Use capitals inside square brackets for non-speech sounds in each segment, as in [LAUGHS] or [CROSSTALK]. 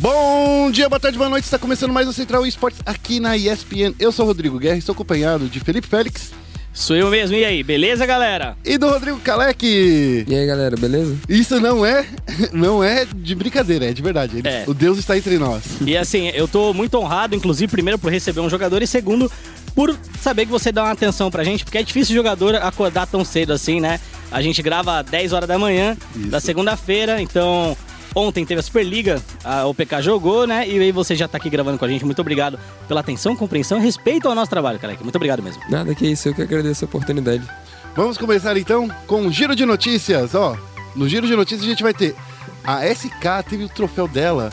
Bom dia, boa tarde, boa noite. Está começando mais o Central Esportes aqui na ESPN. Eu sou o Rodrigo Guerra e estou acompanhado de Felipe Félix Sou eu mesmo, e aí, beleza, galera? e do Rodrigo Kalec. E aí, galera, beleza? Isso não é, [LAUGHS] não é de brincadeira, é de verdade. Ele- É. O Deus está entre nós. E assim, eu tô muito honrado, inclusive, primeiro por receber um jogador e segundo por saber que você dá uma atenção pra gente, porque é difícil o jogador acordar tão cedo assim, né? A gente grava às 10 horas da manhã Isso. da segunda-feira, então ontem teve a Superliga, a OPK jogou, né? E aí você já tá aqui gravando com a gente. Muito obrigado pela atenção, compreensão e respeito ao nosso trabalho, cara. Muito obrigado mesmo. Nada que isso, eu que agradeço a oportunidade. Vamos começar então com o giro de notícias. Ó, no giro de notícias a gente vai ter a SK teve o troféu dela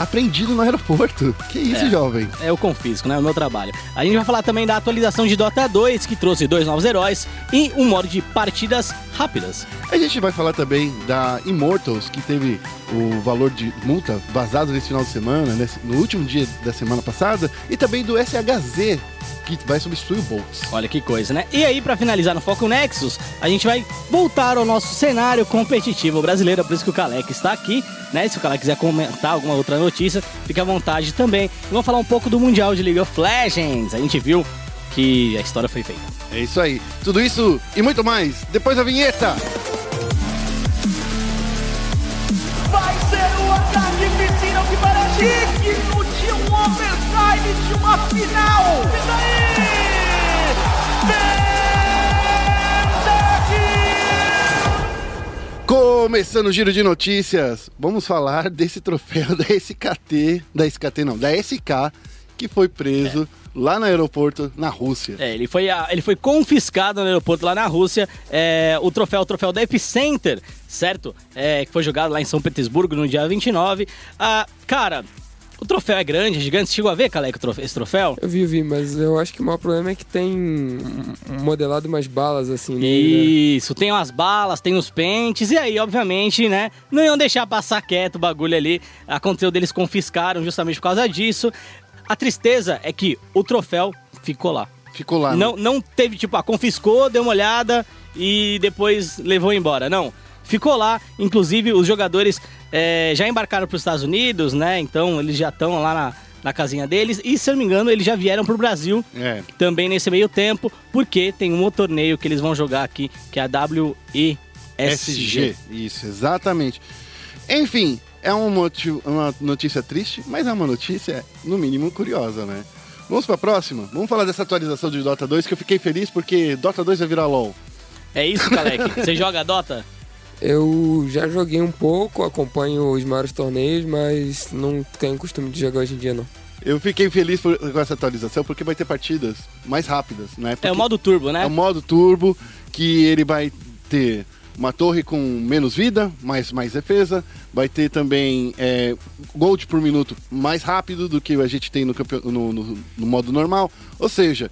apreendido no aeroporto. Que isso, É. jovem? É o Confisco, né? O meu trabalho. A gente vai falar também da atualização de Dota 2, que trouxe dois novos heróis e um modo de partidas rápidas. A gente vai falar também da Immortals, que teve o valor de multa vazado nesse final de semana, nesse- no último dia da semana passada, e também do SHZ, que vai substituir o Boltz. Olha que coisa, né? E aí, pra finalizar no Foco Nexus, a gente vai voltar ao nosso cenário competitivo brasileiro, por isso que o Kalec está aqui, né? Se o Kalec quiser comentar alguma outra notícia, fique à vontade também. E vamos falar um pouco do Mundial de League of Legends. A gente viu que a história foi feita. É isso aí. Tudo isso e muito mais depois da vinheta. Vai ser um ataque piscina que de um overtime de uma final. E daí? Começando o giro de notícias, vamos falar desse troféu [LAUGHS] da SKT, da SKT não, da SK, que foi preso lá no aeroporto na Rússia. É, ele foi, ele foi confiscado no aeroporto lá na Rússia. É, o troféu, o troféu da Epicenter, certo? É, que foi jogado lá em São Petersburgo no dia 29. Ah, cara, o troféu é grande, é gigante. Você chegou a ver, Caleco, o trofe- esse troféu? Eu vi, eu vi, mas eu acho que o maior problema é que tem um modelado umas balas assim nele, né? Isso, tem umas balas, tem os pentes, e aí, obviamente, né, não iam deixar passar quieto o bagulho ali. Aconteceu deles confiscaram justamente por causa disso. A tristeza é que o troféu ficou lá. Ficou lá. né? Não, não teve, tipo, ah, confiscou, deu uma olhada e depois levou embora. Não. Ficou lá, inclusive os jogadores eh, já embarcaram para os Estados Unidos, né? Então eles já estão lá na, na casinha deles. E se eu não me engano, eles já vieram pro Brasil É. também nesse meio tempo, porque tem um outro torneio que eles vão jogar aqui, que é a WESG. SG. Isso, exatamente. Enfim, é um motivo- uma notícia triste, mas é uma notícia, no mínimo, curiosa, né? Vamos pra próxima? Vamos falar dessa atualização de Dota 2, que eu fiquei feliz porque Dota 2 vai virar LoL. É isso, Kalec? Você joga Dota? Eu já joguei um pouco, acompanho os maiores torneios, mas não tenho costume de jogar hoje em dia, não. Eu fiquei feliz por- com essa atualização porque vai ter partidas mais rápidas, né? É Porque o modo turbo, né? É o modo turbo, que ele vai ter uma torre com menos vida, mais, mais defesa. Vai ter também é, gold por minuto mais rápido do que a gente tem no, campe- no- no- no modo normal. Ou seja,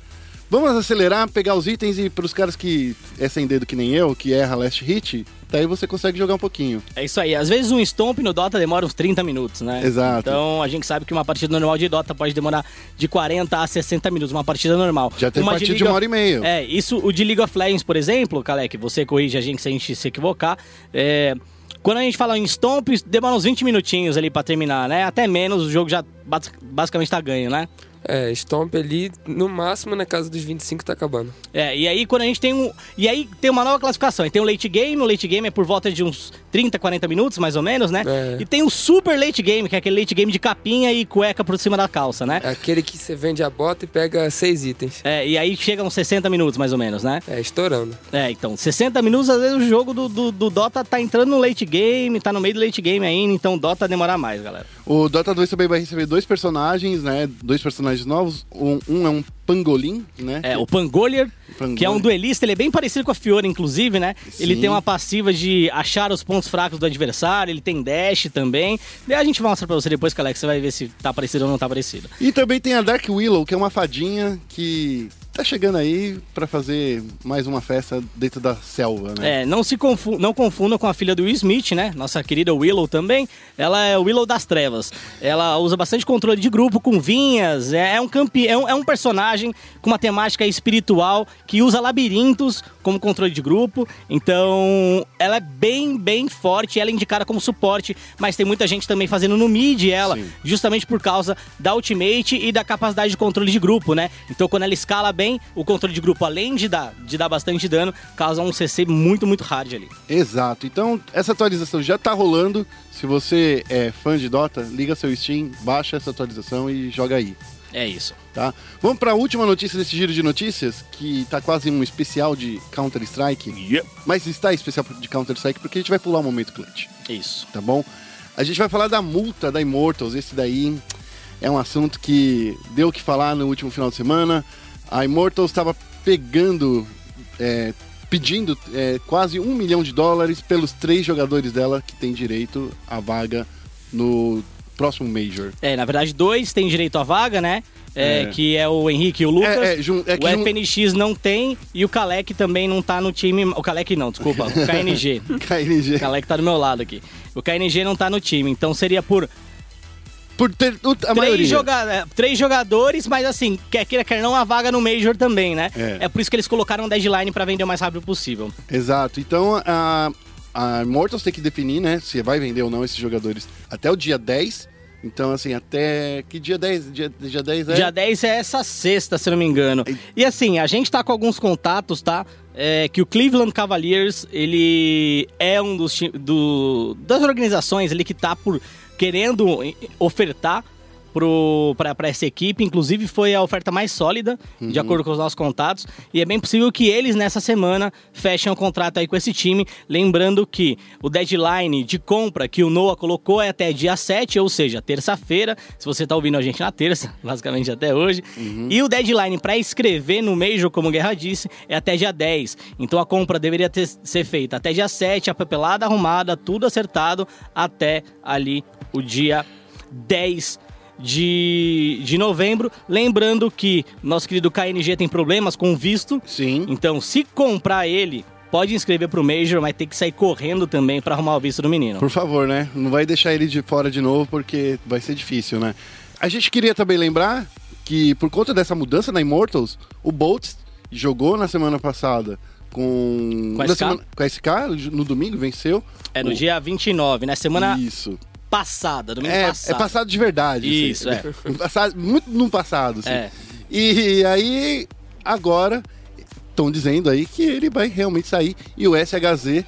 vamos acelerar, pegar os itens e para os caras que é sem dedo que nem eu, que erra last hit, daí você consegue jogar um pouquinho. É isso aí. Às vezes um stomp no Dota demora uns 30 minutos, né? Exato. Então a gente sabe que uma partida normal de Dota pode demorar de 40 a 60 minutos, uma partida normal. Já tem uma partida de League uma hora e meia. É, isso o de League of Legends, por exemplo, Kalec, você corrige a gente se a gente se equivocar. É, quando a gente fala em stomp, demora uns 20 minutinhos ali pra terminar, né? Até menos, o jogo já bas- basicamente tá ganho, né? É, Stomp ali, no máximo na casa dos 25 tá acabando. É, e aí quando a gente tem um. E aí tem uma nova classificação. Aí tem o late game, o late game é por volta de uns 30, 40 minutos, mais ou menos, né? É. E tem o super late game, que é aquele late game de capinha e cueca por cima da calça, né? É aquele que você vende a bota e pega seis itens. É, e aí chega uns 60 minutos, mais ou menos, né? É, estourando. É, então, 60 minutos, às vezes o jogo do, do, do Dota tá entrando no late game, tá no meio do late game ainda, então o Dota demorar mais, galera. O Dota 2 também vai receber dois personagens, né? Dois personagens novos. Um, um é um pangolim, né? É, o Pangolier, Pangolier. que é um duelista, ele é bem parecido com a Fiora, inclusive, né? Ele Sim. tem uma passiva de achar os pontos fracos do adversário, ele tem dash também. Daí a gente mostra pra você depois, Alex, você vai ver se tá parecido ou não tá parecido. E também tem a Dark Willow, que é uma fadinha que tá chegando aí pra fazer mais uma festa dentro da selva, né? É, não se confu não confunda com a filha do Will Smith, né? Nossa querida Willow também. Ela é o Willow das Trevas. Ela usa bastante controle de grupo com vinhas. É, é um campe é um, é um personagem com uma temática espiritual que usa labirintos como controle de grupo. Então, ela é bem, bem forte. Ela é indicada como suporte, mas tem muita gente também fazendo no mid ela, Sim. justamente por causa da ultimate e da capacidade de controle de grupo, né? Então, quando ela escala bem, o controle de grupo, além de dar, de dar bastante dano, causa um CC muito, muito hard ali. Exato. Então, essa atualização já tá rolando. Se você é fã de Dota, liga seu Steam, baixa essa atualização e joga aí. É isso. Tá? Vamos para a última notícia desse giro de notícias, que tá quase um especial de Counter-Strike. Mas está especial de Counter-Strike porque a gente vai pular o momento clutch, Isso. tá bom? A gente vai falar da multa da Immortals. Esse daí é um assunto que deu o que falar no último final de semana. A Immortals estava pegando, é, pedindo é, quase um milhão de dólares pelos três jogadores dela que têm direito à vaga no próximo Major. É, na verdade, dois têm direito à vaga, né? É, É. Que é o Henrique e o Lucas. É, é, é o FNX não tem e o Kalec também não tá no time. O Kalec não, desculpa. O KNG. [LAUGHS] KNG. o Kalec tá do meu lado aqui. O KNG não tá no time. Então seria por Por ter o- a três, maioria. joga é, três jogadores, mas assim, quer queira, quer não, a vaga no Major também, né? É. por isso que eles colocaram um deadline pra vender o mais rápido possível. Exato. Então a, a Immortals tem que definir, né, se vai vender ou não esses jogadores até o dia 10. Então, assim, até. Que dia 10? Dia, dia 10 é? Dia 10 é essa sexta, se não me engano. E assim, a gente tá com alguns contatos, tá? É, que o Cleveland Cavaliers, ele é um dos do, das organizações ele que tá por querendo ofertar pra essa equipe. Inclusive, foi a oferta mais sólida, de acordo com os nossos contatos. E é bem possível que eles, nessa semana, fechem o contrato aí com esse time. Lembrando que o deadline de compra que o Noah colocou é até dia 7, ou seja, terça-feira. Se você tá ouvindo a gente na terça, [LAUGHS] basicamente até hoje. E o deadline para escrever no Major, como o Guerra disse, é até dia 10. Então a compra deveria ter, ser feita até dia 7, a papelada arrumada, tudo acertado, até ali o dia 10 de, de novembro. Lembrando que nosso querido KNG tem problemas com o visto. Sim. Então, se comprar ele, pode inscrever pro Major, mas tem que sair correndo também para arrumar o visto do menino. Por favor, né? Não vai deixar ele de fora de novo, porque vai ser difícil, né? A gente queria também lembrar que, por conta dessa mudança na Immortals, o Boltz jogou na semana passada com. Com a na SK? semana- com a SK, no domingo, venceu. É no O- dia 29, né? Semana Isso. Passada, domingo É, passado. é passado de verdade. assim. Isso, é. [LAUGHS] Passado- muito no passado, assim. É. E aí, agora, estão dizendo aí que ele vai realmente sair. E o SHZ,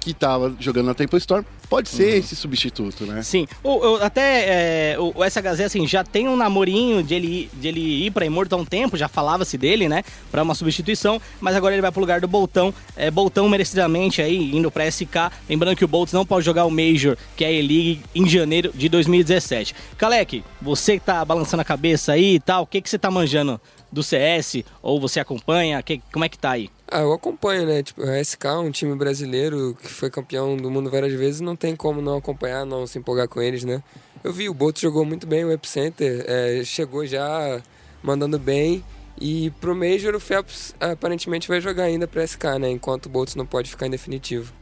que tava jogando na Temple Storm, pode ser Uhum. esse substituto, né? Sim, o, o- até é, o, o SHZ assim, já tem um namorinho de ele, ir- de ele ir pra Immortal há um tempo, já falava-se dele, né? Pra uma substituição, mas agora ele vai pro lugar do Boltão. É, Boltão merecidamente aí, indo pra SK. Lembrando que o Boltz não pode jogar o Major, que é a E-League, em janeiro de 2017. Kalec, você que tá balançando a cabeça aí e tal, o que, que você tá manjando do CS? Ou você acompanha? Que, como é que tá aí? Ah, eu acompanho, né? Tipo, a SK, um time brasileiro que foi campeão do mundo várias vezes, não tem como não acompanhar, não se empolgar com eles, né? Eu vi, o Bolt jogou muito bem, o Epicenter é, chegou já mandando bem. E pro Major, o Phelps aparentemente vai jogar ainda pra SK, né? Enquanto o Bolt não pode ficar em definitivo.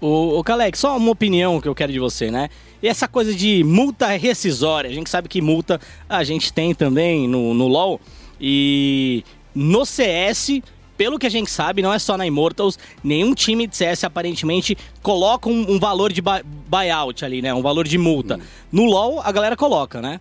O, o só uma opinião que eu quero de você, né? E essa coisa de multa rescisória, a gente sabe que multa a gente tem também no, no LoL. E no CS, pelo que a gente sabe, não é só na Immortals, nenhum time de CS aparentemente coloca um, um valor de buy- buyout ali, né? Um valor de multa. No LoL, a galera coloca, né?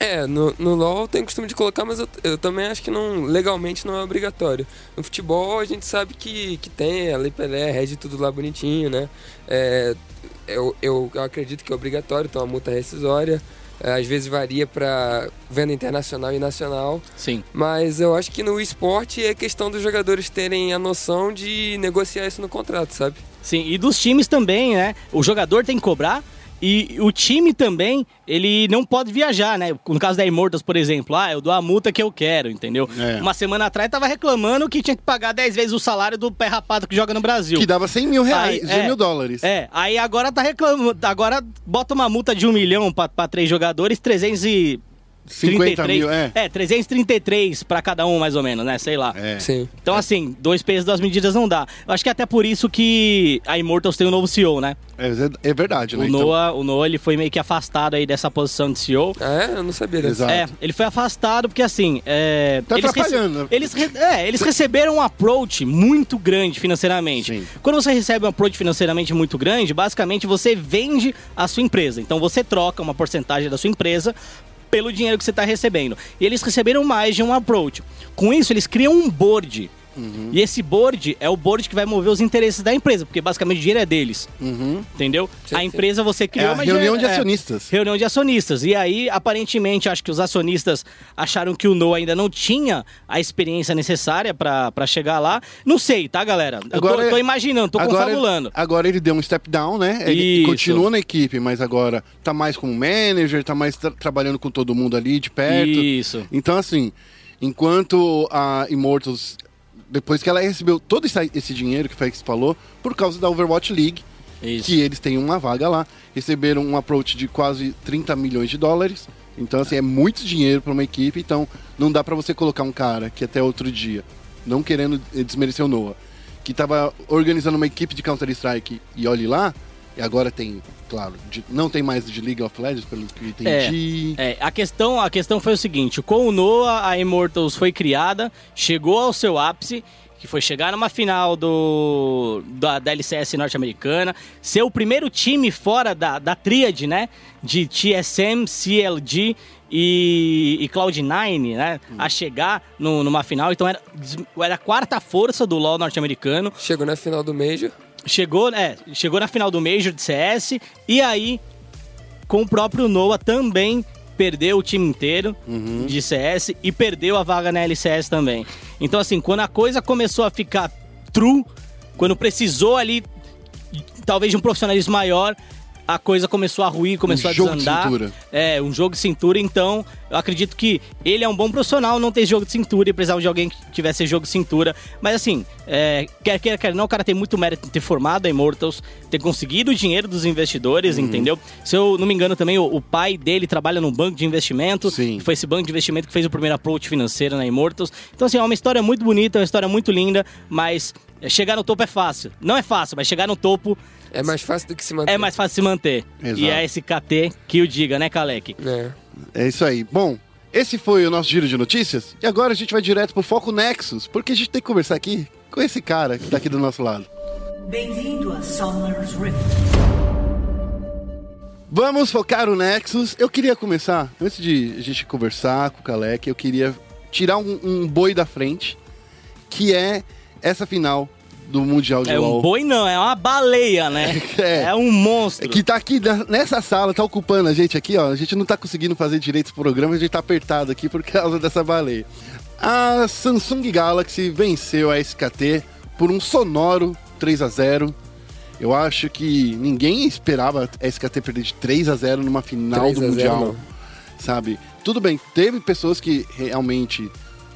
É, no, no LoL tem costume de colocar, mas eu, eu também acho que não, legalmente não é obrigatório. No futebol a gente sabe que, que tem, a Lei Pelé rege tudo lá bonitinho, né? É, eu, eu, eu acredito que é obrigatório, então a multa rescisória. É, às vezes varia para venda internacional e nacional, Sim. mas eu acho que no esporte é questão dos jogadores terem a noção de negociar isso no contrato, sabe? Sim, e dos times também, né? O jogador tem que cobrar e o time também, ele não pode viajar, né? No caso da Immortals, por exemplo, ah, eu dou a multa que eu quero, entendeu? É. Uma semana atrás tava reclamando que tinha que pagar 10 vezes o salário do pé rapado que joga no Brasil. Que dava 100 mil reais, Aí, 100 é. mil dólares. É, aí agora tá reclamando, agora bota uma multa de um milhão pra três jogadores, 300 e 50 mil, é. É, 333 pra cada um, mais ou menos, né? Sei lá. É. Sim. Então, assim, dois pesos, duas medidas não dá. Eu acho que é até por isso que a Immortals tem um novo CEO, né? É, é verdade, né? O Então, Noah, o Noah, ele foi meio que afastado aí dessa posição de CEO. É? Eu não sabia dessa. Exato. É, ele foi afastado porque assim. É, Tá eles, atrapalhando, né? eles, re- é, eles receberam um approach muito grande financeiramente. Sim. Quando você recebe um approach financeiramente muito grande, basicamente você vende a sua empresa. Então você troca uma porcentagem da sua empresa pelo dinheiro que você está recebendo. E eles receberam mais de um approach. Com isso, eles criam um board. Uhum. E esse board é o board que vai mover os interesses da empresa, porque basicamente o dinheiro é deles. Uhum. Entendeu? Sim, a empresa você É criou, a mas reunião de é. acionistas. Reunião de acionistas. E aí, aparentemente, acho que os acionistas acharam que o Noah ainda não tinha a experiência necessária pra chegar lá. Não sei, tá, galera? Eu Agora- tô, tô imaginando, tô agora, confabulando. agora ele deu um step down, né? Ele Isso. continua na equipe, mas agora tá mais como manager, tá mais tra- trabalhando com todo mundo ali de perto. Isso. Então, assim, enquanto a Immortals, depois que ela recebeu todo esse, dinheiro que o Fex falou, por causa da Overwatch League, Isso. que eles têm uma vaga lá, receberam um approach de quase 30 milhões de dólares. Então, assim, é muito dinheiro para uma equipe, então não dá para você colocar um cara que até outro dia, não querendo desmerecer o Noah, que tava organizando uma equipe de Counter-Strike e olhe lá, e agora tem, claro, de- não tem mais de League of Legends, pelo que entendi. É, a questão, a questão foi o seguinte: com o Noah, a Immortals foi criada, chegou ao seu ápice, que foi chegar numa final do da, da LCS norte-americana, ser o primeiro time fora da, da tríade, né? De TSM, CLG e, e Cloud9, né? A chegar no- numa final. Então era, era a quarta força do LoL norte-americano. Chegou na final do Major. Chegou, é, chegou na final do Major de CS e aí com o próprio Noah também perdeu o time inteiro de CS e perdeu a vaga na LCS também. Então assim, quando a coisa começou a ficar true, quando precisou ali talvez de um profissionalismo maior, a coisa começou a ruir, começou Um a jogo de desandar. cintura. É, um jogo de cintura, então eu acredito que ele é um bom profissional, não tem jogo de cintura e precisava de alguém que tivesse jogo de cintura. Mas assim, é, quer queira, quer não, o cara tem muito mérito em ter formado a Immortals, ter conseguido o dinheiro dos investidores, Uhum. entendeu? Se eu não me engano também, o, o pai dele trabalha num banco de investimento. Sim. Foi esse banco de investimento que fez o primeiro approach financeiro na Immortals. Então assim, é uma história muito bonita, é uma história muito linda, mas chegar no topo é fácil. Não é fácil, mas chegar no topo É mais fácil do que se manter. é mais fácil se manter. Exato. E é esse KT que o diga, né, Kalec? É. É isso aí. Bom, esse foi o nosso giro de notícias. E agora a gente vai direto pro Foco Nexus, porque a gente tem que conversar aqui com esse cara que tá aqui do nosso lado. Bem-vindo a Summer's Rift. Vamos focar o Nexus. Eu queria começar, antes de a gente conversar com o Kalec, eu queria tirar um, um boi da frente, que é essa final do Mundial de É um LoL. boi não, é uma baleia, né? [LAUGHS] É. É, um monstro. Que tá aqui na- nessa sala, tá ocupando a gente aqui, ó. A gente não tá conseguindo fazer direito esse programa, a gente tá apertado aqui por causa dessa baleia. A Samsung Galaxy venceu a SKT por um sonoro 3 a 0 Eu acho que ninguém esperava a SKT perder de 3 a 0 numa final 3 do a 0 Mundial. não. Sabe? Tudo bem, teve pessoas que realmente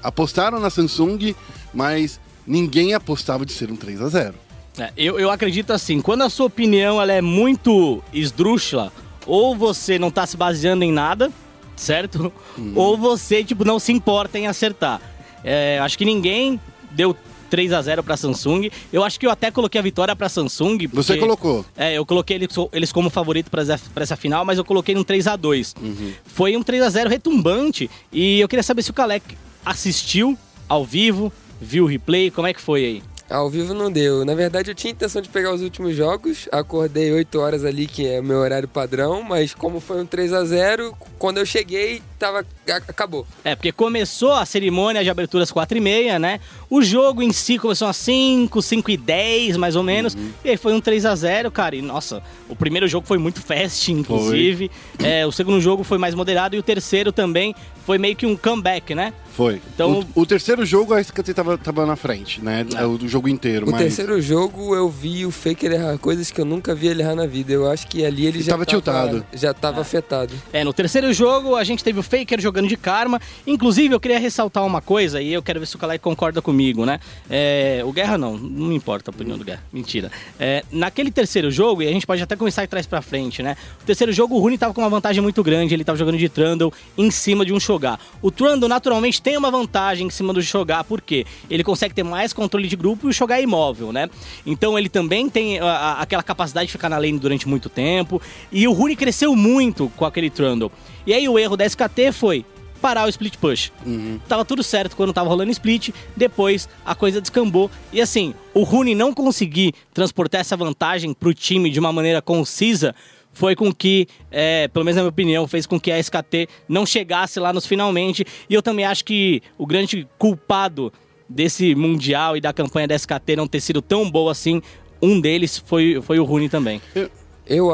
apostaram na Samsung, mas ninguém apostava de ser um 3 a 0 É, eu, eu acredito assim, quando a sua opinião ela é muito esdrúxula, ou você não tá se baseando em nada, certo? Uhum. Ou você, tipo, não se importa em acertar. É, acho que ninguém deu 3 a 0 pra Samsung. Eu acho que eu até coloquei a vitória pra Samsung. Você porque- colocou. É, eu coloquei eles, eles como favorito pra essa, essa final, mas eu coloquei num 3 a 2 Uhum. Foi um 3 a 0 retumbante. E eu queria saber se o Kalec assistiu ao vivo, viu o replay, como é que foi aí? Ao vivo não deu. Na verdade, eu tinha intenção de pegar os últimos jogos. Acordei 8 horas ali, que é meu horário padrão. Mas como foi um 3 a 0 quando eu cheguei, tava. Acabou. É, porque começou a cerimônia de abertura às 4 e meia, né? O jogo em si começou às 5, 5 e 10, mais ou menos. E aí foi um 3 a 0 cara. E, nossa, o primeiro jogo foi muito fast, inclusive. É, o segundo jogo foi mais moderado. E o terceiro também foi meio que um comeback, né? Foi. Então- o, o terceiro jogo a SKT tava, tava na frente, né? É. O do jogo inteiro. O mas terceiro jogo eu vi o Faker errar coisas que eu nunca vi ele errar na vida. Eu acho que ali ele Ele já tava tiltado. Já tava afetado. É, no terceiro jogo a gente teve o Faker jogando de karma. Inclusive, eu queria ressaltar uma coisa, e eu quero ver se o Kalai concorda comigo, né? É, o Guerra não, não importa a opinião do Guerra. Mentira. É, naquele terceiro jogo, e a gente pode até começar de trás pra frente, né? O terceiro jogo, o Rune tava com uma vantagem muito grande, ele tava jogando de Trundle em cima de um Shogar. O Trundle, naturalmente, tem uma vantagem em cima do Shogar, por quê? Ele consegue ter mais controle de grupo e o Shogar é imóvel, né? Então ele também tem a- a- aquela capacidade de ficar na lane durante muito tempo. E o Rune cresceu muito com aquele Trundle. E aí o erro da SKT foi parar o split push. Tava tudo certo quando tava rolando split, depois a coisa descambou. E assim, o Rune não conseguir transportar essa vantagem pro time de uma maneira concisa foi com que, é, pelo menos na minha opinião, fez com que a SKT não chegasse lá nos finalmente. E eu também acho que o grande culpado desse Mundial e da campanha da SKT não ter sido tão boa assim, um deles foi, foi o Rune também. Eu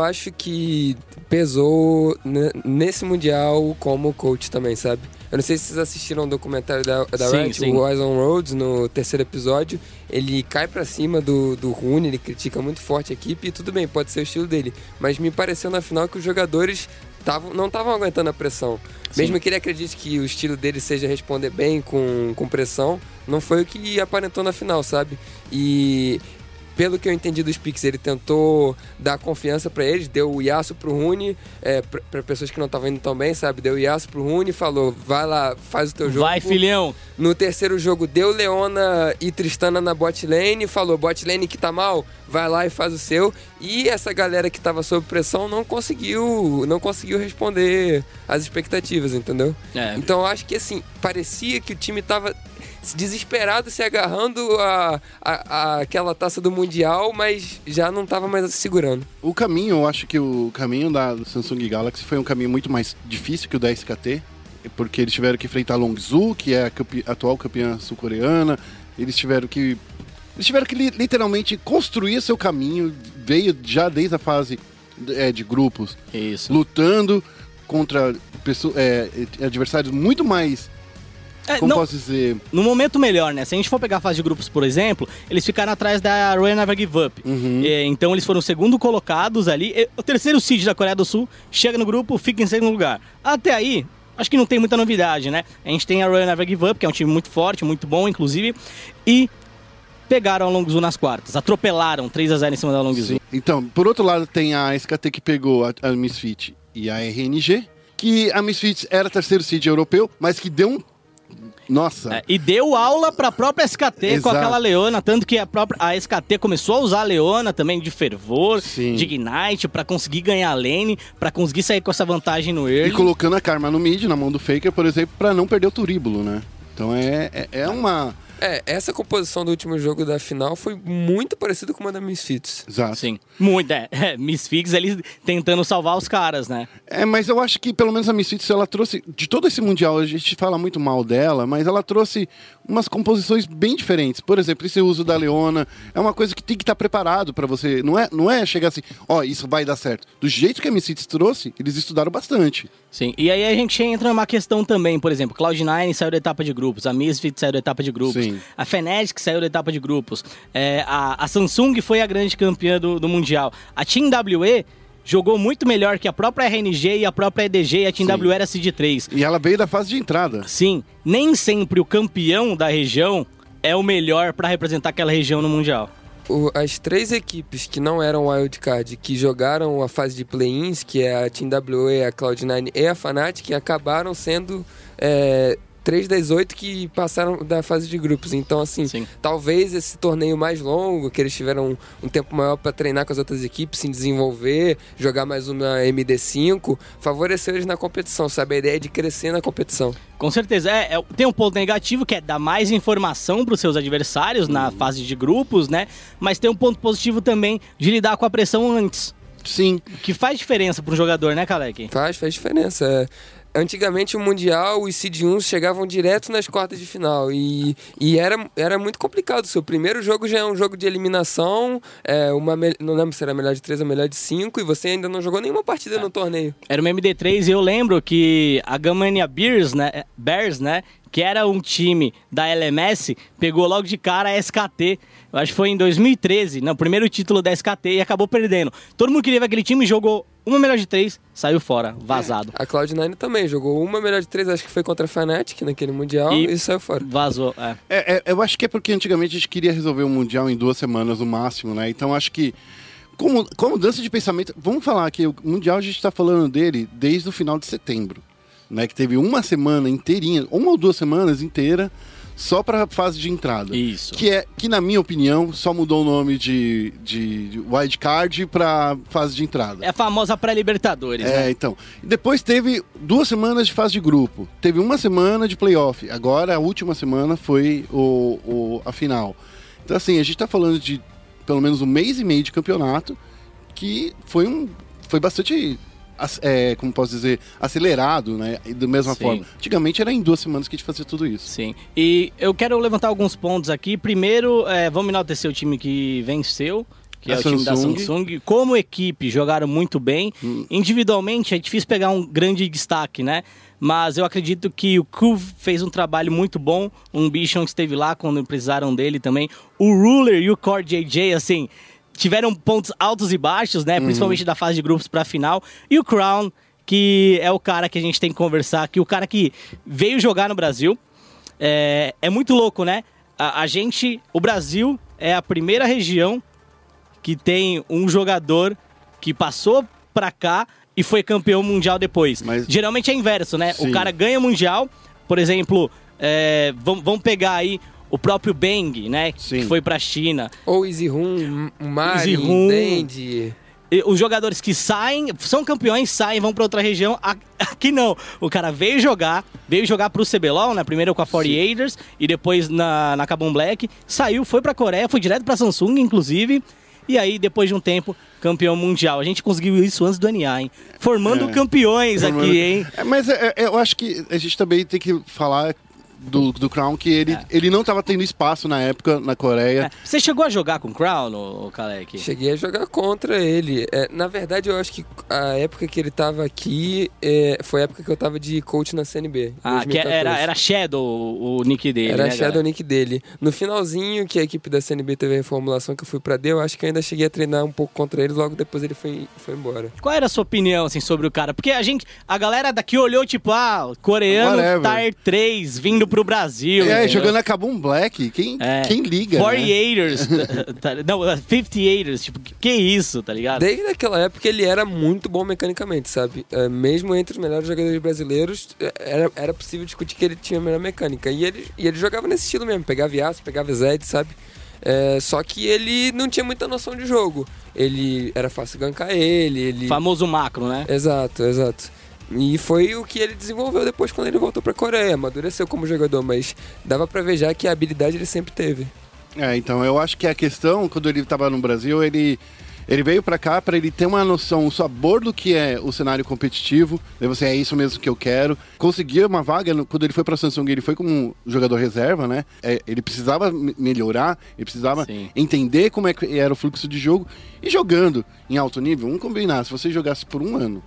acho que pesou ne- nesse Mundial como coach também, sabe? Eu não sei se vocês assistiram o documentário da, da Sim, Riot, sim. o Eyes on Roads, no terceiro episódio. Ele cai pra cima do, do Rune, ele critica muito forte a equipe e tudo bem, pode ser o estilo dele. Mas me pareceu na final que os jogadores tavam, não estavam aguentando a pressão. Sim. Mesmo que ele acredite que o estilo dele seja responder bem com, com pressão, não foi o que aparentou na final, sabe? E pelo que eu entendi dos Pix, ele tentou dar confiança pra eles, deu o Yasuo pro Rune, é, pra pessoas que não estavam indo tão bem, sabe? Deu o Yasuo pro Rune falou, vai lá, faz o teu jogo. Vai, filhão! No terceiro jogo, deu Leona e Tristana na bot lane, falou, bot lane que tá mal, vai lá e faz o seu. E essa galera que tava sob pressão não conseguiu, não conseguiu responder às expectativas, entendeu? É. Então eu acho que assim, parecia que o time tava desesperado se agarrando a, a, a aquela taça do Mundial, mas já não tava mais se segurando. O caminho, eu acho que o caminho da Samsung Galaxy foi um caminho muito mais difícil que o da SKT, porque eles tiveram que enfrentar a Longzhu, que é a campe- atual campeã sul-coreana, eles tiveram que eles tiveram que li- literalmente construir seu caminho, veio já desde a fase é, de grupos, Isso. lutando contra pessoa- é, adversários muito mais, É, como não, posso dizer, no momento melhor, né? Se a gente for pegar a fase de grupos, por exemplo, eles ficaram atrás da Royal Never Give Up. Uhum. É, então eles foram segundo colocados ali. O terceiro seed da Coreia do Sul chega no grupo, fica em segundo lugar. Até aí, acho que não tem muita novidade, né? A gente tem a Royal Never Give Up, que é um time muito forte, muito bom, inclusive. E pegaram a Longzhu nas quartas. Atropelaram 3 a 0 em cima da Longzhu. Sim. Então, por outro lado, tem a SKT que pegou a, a Misfit e a RNG, que a Misfit era terceiro seed europeu, mas que deu um. Nossa! É, e deu aula pra própria SKT com Exato. aquela Leona, tanto que a própria a SKT começou a usar a Leona também de fervor, Sim. de Ignite, pra conseguir ganhar a lane, pra conseguir sair com essa vantagem no E early. colocando a Karma no mid, na mão do Faker, por exemplo, pra não perder o turíbulo, né? Então é, é, é uma. É, essa composição do último jogo da final foi muito parecida com uma da Misfits. Exato. Sim, muito, é. é Misfix eles tentando salvar os caras, né? É, mas eu acho que pelo menos a Misfits, ela trouxe. De todo esse Mundial, a gente fala muito mal dela, mas ela trouxe umas composições bem diferentes. Por exemplo, esse uso da Leona é uma coisa que tem que estar preparado pra você. Não é, não é chegar assim, ó, isso vai dar certo. Do jeito que a Misfits trouxe, eles estudaram bastante. Sim, e aí a gente entra numa questão também, por exemplo, Cloud9 saiu da etapa de grupos, a Misfit saiu da etapa de grupos, Sim. a Fnatic saiu da etapa de grupos, é, a, a Samsung foi a grande campeã do, do Mundial. A Team WE jogou muito melhor que a própria RNG e a própria EDG, e a Team Sim. WE era Seed 3. E ela veio da fase de entrada. Sim, nem sempre o campeão da região é o melhor pra representar aquela região no Mundial. As três equipes que não eram wildcard, que jogaram a fase de play-ins, que é a Team WE, a Cloud9 e a Fnatic, acabaram sendo é, três das oito que passaram da fase de grupos. Então, assim, Sim. talvez esse torneio mais longo, que eles tiveram um, um tempo maior para treinar com as outras equipes, se desenvolver, jogar mais uma MD5, favoreceu eles na competição, sabe? A ideia é de crescer na competição. Com certeza. É, é- tem um ponto negativo que é dar mais informação para os seus adversários na fase de grupos, né? Mas tem um ponto positivo também de lidar com a pressão antes. Sim. Que faz diferença para um jogador, né, Kalec? Faz, faz diferença. É. Antigamente o Mundial, os Seed 1 chegavam direto nas quartas de final e, e era, era muito complicado. Seu primeiro jogo já é um jogo de eliminação, é uma, não lembro se era melhor de 3 ou melhor de 5 e você ainda não jogou nenhuma partida no torneio. Era uma MD3 e eu lembro que a Gamania Bears, né, Bears, né, que era um time da LMS, pegou logo de cara a SKT. Eu acho que foi em 2013, no primeiro título da SKT e acabou perdendo. Todo mundo queria ver aquele time, jogou uma melhor de três, saiu fora, vazado. A Cloud9 também jogou uma melhor de três, acho que foi contra a Fnatic naquele Mundial E- e, saiu fora. Vazou, é. É, é, eu acho que é porque antigamente a gente queria resolver o Mundial em duas semanas no máximo, né? Então acho que, como, como mudança de pensamento, vamos falar que o Mundial a gente está falando dele desde o final de setembro, né? Que teve uma semana inteirinha, uma ou duas semanas inteira, só para fase de entrada. Isso. Que é que, na minha opinião, só mudou o nome de, de, de wildcard para fase de entrada. É a famosa pré-Libertadores, É, né? então. Depois teve duas semanas de fase de grupo. Teve uma semana de playoff. Agora, a última semana foi o, o- a final. Então, assim, a gente tá falando de pelo menos um mês e meio de campeonato que foi um. Foi bastante. É, como posso dizer, acelerado, né? E da mesma Sim. forma. Antigamente era em duas semanas que a gente fazia tudo isso. Sim. E eu quero levantar alguns pontos aqui. Primeiro, é, vamos enaltecer o time que venceu, que A é o time da Samsung. Samsung. Como equipe, jogaram muito bem. Hum. Individualmente, é difícil pegar um grande destaque, né? Mas eu acredito que o Kuv fez um trabalho muito bom. O Ambition esteve lá quando precisaram dele também. O Ruler e o Core JJ, assim, tiveram pontos altos e baixos, né? Principalmente da fase de grupos para a final. E o Crown, que é o cara que a gente tem que conversar aqui, o cara que veio jogar no Brasil. É, é muito louco, né? A, a gente, o Brasil é a primeira região que tem um jogador que passou pra cá e foi campeão mundial depois. Mas- Geralmente é inverso, né? Sim. O cara ganha mundial, por exemplo, é, vamos pegar aí o próprio Bang, né? Sim. Que foi pra China. Ou Easy Room, Mari, Easy Room. Dandy. E os jogadores que saem, são campeões, saem, vão pra outra região. A- Aqui não. O cara veio jogar, veio jogar pro CBLOL, né? Primeiro com a 48ers e depois na, na Kabum Black. Saiu, foi pra Coreia, foi direto pra Samsung, inclusive. E aí, depois de um tempo, campeão mundial. A gente conseguiu isso antes do NA, hein? Formando É. campeões aqui, hein? É, mas é, é, eu acho que a gente também tem que falar do, do Crown que ele, É. ele não estava tendo espaço na época na Coreia. É. Você chegou a jogar com o Crown, ô Kalec? Cheguei a jogar contra ele. É, na verdade, eu acho que a época que ele tava aqui é, foi a época que eu tava de coach na CNB. Ah, que 2014. era, era Shadow o, o nick dele, Era né, Shadow galera? Nick dele. No finalzinho, que a equipe da CNB teve a reformulação que eu fui pra D, eu acho que eu ainda cheguei a treinar um pouco contra ele, logo depois ele foi, foi embora. Qual era a sua opinião, assim, sobre o cara? Porque a gente, a galera daqui olhou, tipo, ah, coreano Whatever. Tier 3 vindo pro Brasil. É, entendeu? jogando a Kabum Black, quem, É. quem liga? né? 48ers, [LAUGHS] tá- não, 58ers, tipo, que, que isso, tá ligado? Desde aquela época ele era muito bom mecanicamente, sabe? É, mesmo entre os melhores jogadores brasileiros, é, era, era possível discutir que ele tinha a melhor mecânica. E ele, e ele jogava nesse estilo mesmo, pegava Yasuo, pegava Zed, sabe? É, só que ele não tinha muita noção de jogo. Ele era fácil gankar ele, ele... Famoso macro, né? Exato, exato. E foi o que ele desenvolveu depois quando ele voltou pra Coreia. Amadureceu como jogador, mas dava pra ver já que a habilidade ele sempre teve. É, então eu acho que a questão, quando ele estava no Brasil, ele, ele veio para cá para ele ter uma noção, um sabor do que é o cenário competitivo. Daí você é isso mesmo que eu quero. Conseguir uma vaga, no- quando ele foi para Samsung, ele foi como um jogador reserva, né? É, ele precisava me- melhorar, ele precisava Sim. entender como é que era o fluxo de jogo. E jogando em alto nível, vamos combinar, se você jogasse por um ano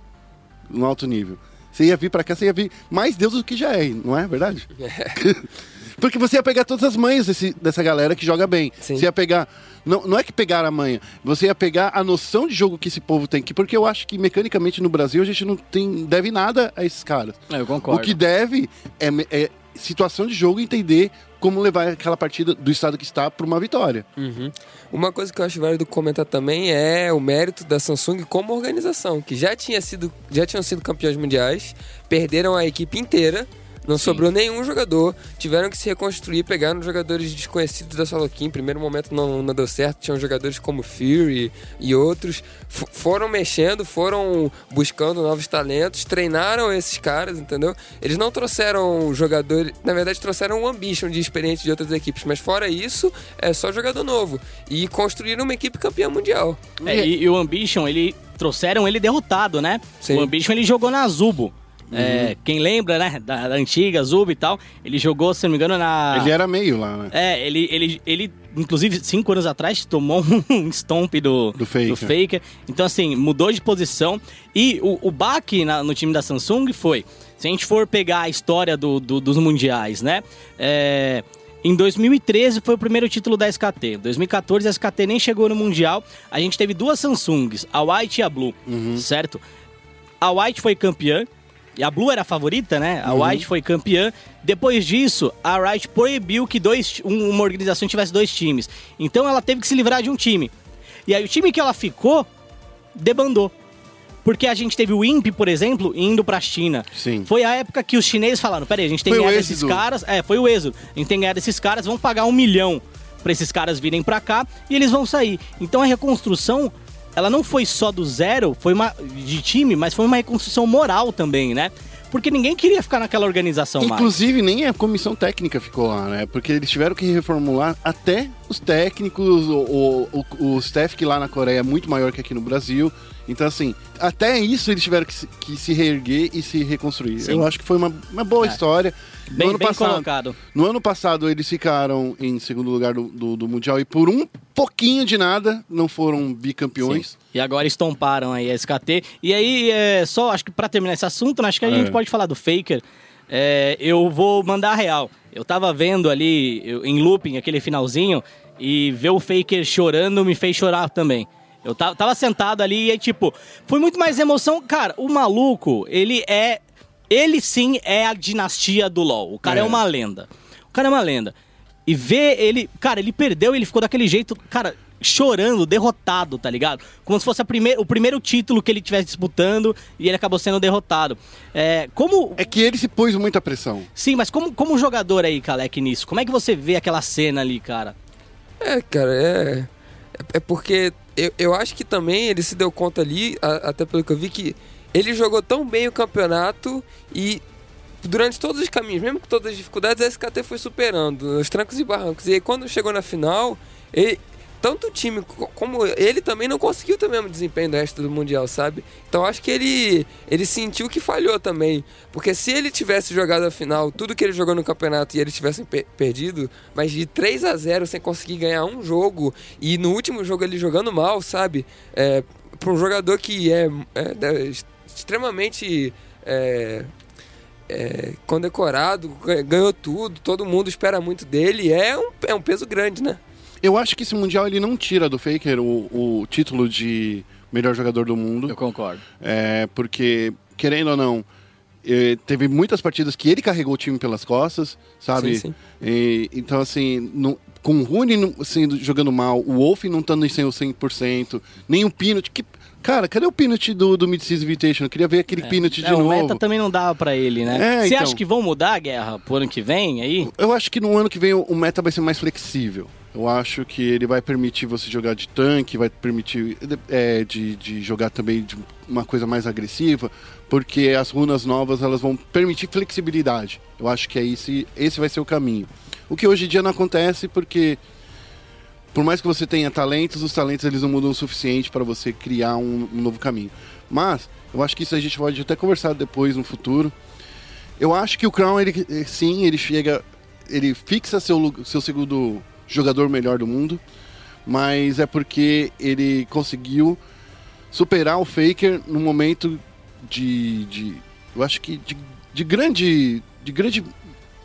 no alto nível, você ia vir para cá, você ia vir mais Deus do que já é, não é verdade? [LAUGHS] Porque você ia pegar todas as manhas desse- dessa galera que joga bem. Sim. Você ia pegar. Não, não é que pegar a manha, você ia pegar a noção de jogo que esse povo tem. Que, porque eu acho que mecanicamente no Brasil a gente não tem, deve nada a esses caras. Eu O concordo. que deve é, é situação de jogo entender como levar aquela partida do estado que está para uma vitória. Uma coisa que eu acho válido comentar também é o mérito da Samsung como organização, que já, tinha sido, já tinham sido campeões mundiais, perderam a equipe inteira, não sobrou nenhum jogador, tiveram que se reconstruir, pegaram jogadores desconhecidos da solo queue, em primeiro momento não, não deu certo, tinham jogadores como Fury e outros, F- foram mexendo, foram buscando novos talentos, treinaram esses caras, entendeu? Eles não trouxeram jogadores, na verdade trouxeram um ambition de experiente de outras equipes, mas fora isso, é só jogador novo. E construíram uma equipe campeã mundial. É, e, e o Ambition, ele trouxeram ele derrotado, né? Sim. O Ambition ele jogou na Zubo. É, quem lembra, né? Da, da antiga Zubo e tal. Ele jogou, se não me engano, na. Ele era meio lá, né? É, ele, ele, ele, inclusive, cinco anos atrás, tomou [LAUGHS] um stomp do, Do Faker. Faker. Então, assim, mudou de posição. E o, o baque na- no time da Samsung foi: Se a gente for pegar a história do, do- dos mundiais, né? É, em 2013 foi o primeiro título da SKT. Em 2014 a SKT nem chegou no mundial. A gente teve duas Samsungs, a White e a Blue, certo? A White foi campeã. E a Blue era a favorita, né? A White foi campeã. Depois disso, a Riot proibiu que dois, um- uma organização tivesse dois times. Então ela teve que se livrar de um time. E aí o time que ela ficou debandou. Porque a gente teve o INPE, por exemplo, indo pra China. Sim. Foi a época que os chineses falaram: peraí, a gente tem que ganhar desses caras. É, foi o êxodo. A gente tem que ganhar desses caras, vão pagar um milhão pra esses caras virem pra cá e eles vão sair. Então a reconstrução, ela não foi só do zero, foi uma de time, mas foi uma reconstrução moral também, né? Porque ninguém queria ficar naquela organização mais. Inclusive, nem a comissão técnica ficou lá, né? Porque eles tiveram que reformular até os técnicos, o, o, o, o staff que lá na Coreia é muito maior que aqui no Brasil. Então, assim, até isso eles tiveram que se, que se reerguer e se reconstruir. Sim. Eu acho que foi uma, uma boa É. história. Bem- no ano bem passado, colocado. No ano passado, eles ficaram em segundo lugar do, do, do Mundial e por um pouquinho de nada não foram bicampeões. Sim. E agora estomparam aí a SKT. E aí, é, só acho que pra terminar esse assunto, né, acho que a É. gente pode falar do Faker. É, eu vou mandar a real. Eu tava vendo ali eu- em looping aquele finalzinho e ver o Faker chorando me fez chorar também. Eu ta- tava sentado ali e aí, tipo, foi muito mais emoção. Cara, o maluco, ele é. Ele sim é a dinastia do LoL. O cara é, É. uma lenda. O cara é uma lenda. E ver ele. Cara, ele perdeu, ele ficou daquele jeito, cara, chorando, derrotado, tá ligado? Como se fosse a primeir, o primeiro título que ele estivesse disputando e ele acabou sendo derrotado. É, como. É que ele se pôs muita pressão. Sim, mas como, como jogador aí, Kalec, nisso? Como é que você vê aquela cena ali, cara? É, cara, é. é- É porque eu, eu acho que também ele se deu conta ali, a- até pelo que eu vi, que ele jogou tão bem o campeonato e durante todos os caminhos, mesmo com todas as dificuldades, a SKT foi superando, os trancos e barrancos. E aí quando chegou na final, ele, tanto o time co- como ele também não conseguiu ter o mesmo desempenho do resto do Mundial, sabe? Então acho que ele, ele sentiu que falhou também. Porque se ele tivesse jogado a final, tudo que ele jogou no campeonato e eles tivessem pe- perdido, mas de 3 a 0 sem conseguir ganhar um jogo, e no último jogo ele jogando mal, sabe? É, para um jogador que é, é extremamente. é, é, condecorado, ganha- ganhou tudo, todo mundo espera muito dele, é um, é um peso grande, né? Eu acho que esse Mundial ele não tira do Faker o, o título de melhor jogador do mundo. concordo. É, porque, querendo ou não, eh, teve muitas partidas que ele carregou o time pelas costas, sabe? Sim, sim. E, então, assim, não- com o Rune não- sendo, jogando mal, o Wolf não estando em 100 ou 100%, nem o Pinot. Que, cara, cadê o Pinot do, do Mid-Season Invitation? Eu queria ver aquele Pinot de É, o novo. meta também não dava pra ele, né? É, Você então. acha que vão mudar a guerra pro ano que vem aí? Eu acho que no ano que vem o o meta vai ser mais flexível. Eu acho que ele vai permitir você jogar de tanque, vai permitir é, de, de jogar também de uma coisa mais agressiva, porque as runas novas elas vão permitir flexibilidade. Eu acho que é esse, esse vai ser o caminho. O que hoje em dia não acontece porque por mais que você tenha talentos, os talentos eles não mudam o suficiente para você criar um, um novo caminho. Mas eu acho que isso a gente pode até conversar depois no futuro. Eu acho que o Crown, ele, eh, sim, ele chega, ele fixa seu, seu segundo jogador melhor do mundo, mas é porque ele conseguiu superar o Faker num momento de, de eu acho que de, de grande, de grande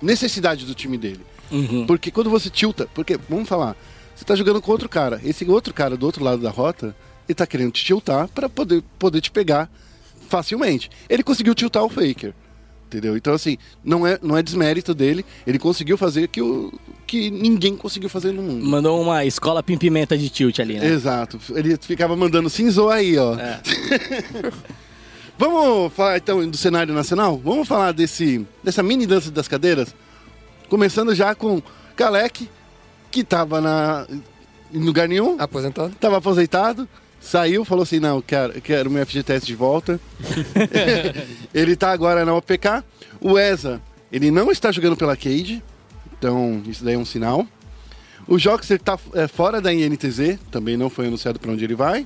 necessidade do time dele. Uhum. Porque quando você tilta, porque, vamos falar, você tá jogando com outro cara, esse outro cara do outro lado da rota, ele tá querendo te tiltar para poder, poder te pegar facilmente. Ele conseguiu tiltar o Faker. Entendeu? Então, assim, não é, não é desmérito dele. Ele conseguiu fazer que, o, que ninguém conseguiu fazer no mundo. Mandou uma escola pimpimenta de tilt ali, né? Exato. Ele ficava mandando cinzou aí, ó. É. [LAUGHS] Vamos falar então do cenário nacional? Vamos falar desse, dessa mini dança das cadeiras? Começando já com Kalec, que tava na, em lugar nenhum, Aposentado? tava aposentado, saiu, falou assim: não, quero, quero meu FGTS de volta. [LAUGHS] ele tá agora na OPK. O ESA, ele não está jogando pela Cade, então isso daí é um sinal. O Joxer tá é, fora da INTZ, também não foi anunciado para onde ele vai.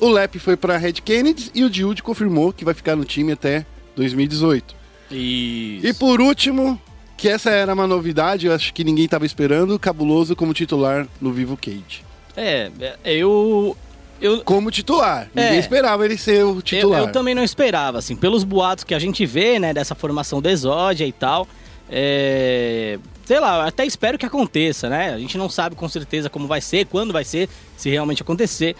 O Lep foi para Red Kennedy e o Jude confirmou que vai ficar no time até 2018. Isso. E por último, que essa era uma novidade, eu acho que ninguém estava esperando, Cabuloso como titular no Vivo Cage. É, eu Eu, como titular. É. Ninguém esperava ele ser o eu, titular. eu também não esperava, assim, pelos boatos que a gente vê, né, dessa formação do Exódia e tal. é, Sei lá, eu até espero que aconteça, né? A gente não sabe com certeza como vai ser, quando vai ser, se realmente acontecer.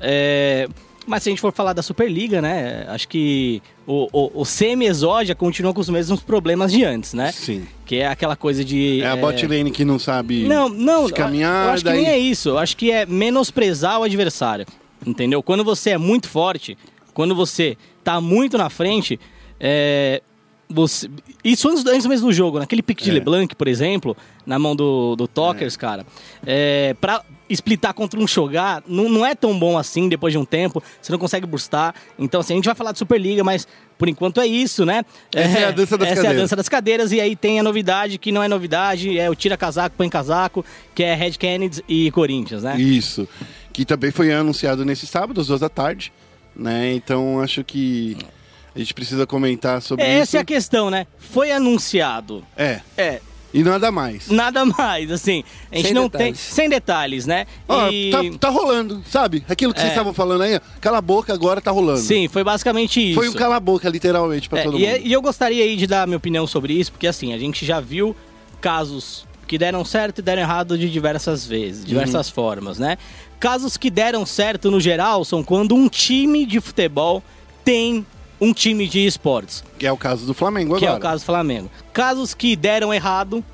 É, Mas se a gente for falar da Superliga, né? Acho que o, o, o semi-exódia continua com os mesmos problemas de antes, né? Sim. Que é aquela coisa de. É a bot lane que não sabe Não, não, se caminhar, eu acho que daí... nem é isso. Eu acho que é menosprezar o adversário. Entendeu? Quando você é muito forte, quando você tá muito na frente, é, você, isso antes, antes mesmo do jogo, naquele pique de É. LeBlanc, por exemplo, na mão do, do Tokers, cara, é, pra splitar contra um Shogar, não, não é tão bom assim depois de um tempo, você não consegue burstar. Então, assim, a gente vai falar de Superliga, mas por enquanto é isso, né? Essa é a dança das essa é a cadeiras. dança das cadeiras, e aí tem a novidade que não é novidade, é o tira casaco, põe casaco, que é Red Kennedy e Corinthians, né? Isso. Que também foi anunciado nesse sábado, às duas da tarde. Né? Então acho que a gente precisa comentar sobre Essa isso. é a questão, né? Foi anunciado. É. É, E nada mais. nada mais, assim. A gente Sem não detalhes. tem. Sem detalhes, né? Ó, E- tá, tá rolando, sabe? Aquilo que É. vocês estavam falando aí, ó, cala a boca, agora tá rolando. Sim, foi basicamente isso. Foi um cala a boca, literalmente, pra É, todo e, mundo. é- e eu gostaria aí de dar minha opinião sobre isso, porque assim, a gente já viu casos que deram certo e deram errado de diversas vezes, diversas formas, né? Casos que deram certo no geral são quando um time de futebol tem um time de esportes, Que é o caso do Flamengo que agora. é o caso do Flamengo. Casos que deram errado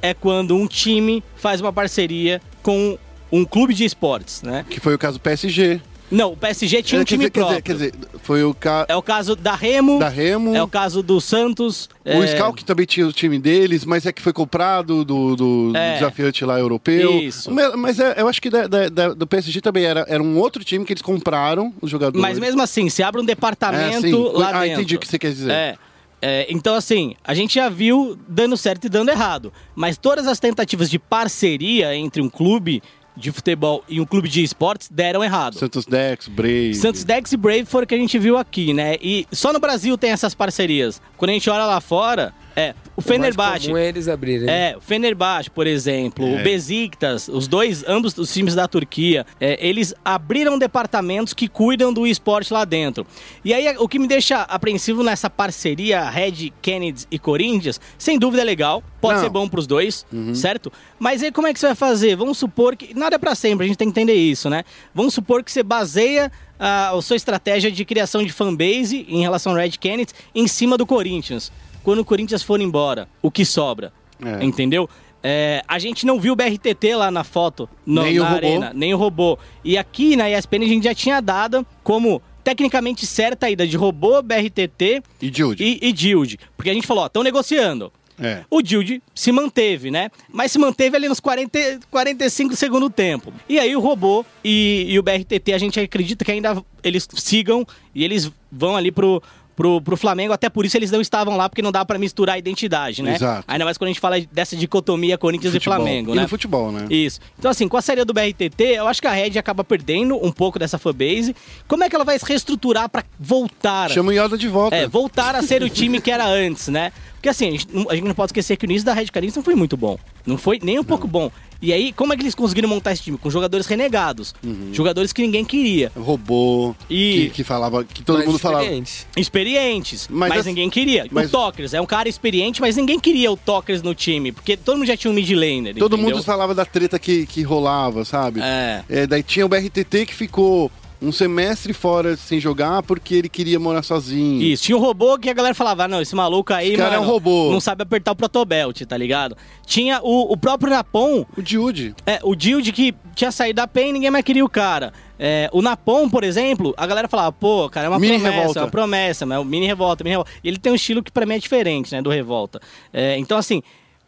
é quando um time faz uma parceria com um clube de esportes, né? Que foi o caso do PSG. Não, o PSG tinha um É, quer time quer próprio. dizer, quer dizer, foi o caso É o caso da Remo, da Remo. é o caso do Santos. O é, Schalke também tinha o time deles, mas é que foi comprado do, do, do É. desafiante lá europeu. Isso. Mas, é- eu acho que da- da- da- do PSG também era, era um outro time que eles compraram os jogadores. Mas mesmo assim, se abre um departamento É, sim. lá Ah, dentro. entendi o que você quer dizer. É. É, então, assim, a gente já viu dando certo e dando errado. Mas todas as tentativas de parceria entre um clube de futebol e um clube de esportes deram errado. Santos Dex, Brave. Santos Dex e Brave foram o que a gente viu aqui, né? E só no Brasil tem essas parcerias. Quando a gente olha lá fora, é o O Fenerbahçe. é eles abrirem. É, o Fenerbahçe, por exemplo, É. o Besiktas, os dois, ambos os times da Turquia, é, eles abriram departamentos que cuidam do esporte lá dentro. E aí, o que me deixa apreensivo nessa parceria Red, Kennedy e Corinthians, sem dúvida é legal, pode Não. Uhum. ser bom pros dois, certo? Mas aí como é que você vai fazer? Vamos supor que, nada é pra sempre, a gente tem que entender isso, né? Vamos supor que você baseia a, a sua estratégia de criação de fanbase em relação ao Red Kennedy em cima do Corinthians. Quando o Corinthians for embora, o que sobra? É. Entendeu? É, a gente não viu o BRTT lá na foto, no- Nem o na robô. arena, nem o robô. E aqui na ESPN a gente já tinha dado como tecnicamente certa a ida de robô, BRTT E Jude. e, e Dilde. Porque a gente falou, ó, estão negociando. É. O Dilde se manteve, né? Mas se manteve ali nos 40, 45 segundo tempo. E aí o robô e, e o BRTT, a gente acredita que ainda eles sigam e eles vão ali pro, pro, pro Flamengo. Até por isso eles não estavam lá, porque não dá pra misturar a identidade, né? Exato. Ainda mais quando a gente fala dessa dicotomia Corinthians Futebol. e Flamengo, E né? no futebol, né? Isso. Então, assim, com a série do BRTT, eu acho que a Red acaba perdendo um pouco dessa fanbase. Como é que ela vai se reestruturar pra voltar? Chama o Yoda de volta. É, voltar a ser o time que era antes, né? Porque assim, a gente, não- não pode esquecer que o início da Red Carinhos não foi muito bom. Não foi nem um pouco bom. E aí, como é que eles conseguiram montar esse time? Com jogadores renegados. Jogadores que ninguém queria. Robô. E- Que, que falava. Que todo Mais mundo falava. experiente. Experientes, Mas mas, as- ninguém queria. mas- O Tokers é um cara experiente, mas ninguém queria o Tokers no time. Porque todo mundo já tinha um mid laner. Todo entendeu? mundo falava da treta que, que rolava, sabe? É. É, daí tinha o BRTT que ficou um semestre fora sem jogar porque ele queria morar sozinho. Isso, tinha um robô que a galera falava, ah, não, esse maluco aí, Esse cara mano, é um robô. não sabe apertar o protobelt, tá ligado? Tinha o, o próprio Napon, O Jude. É, o Dilde que tinha saído da PEN, ninguém mais queria o cara. É, o Napon, por exemplo, a galera falava, pô, cara, é uma Mini promessa, Revolta. é uma promessa, mas é o mini revolta, mini revolta. E ele tem um estilo que pra mim é diferente, né, do revolta. É, então, assim,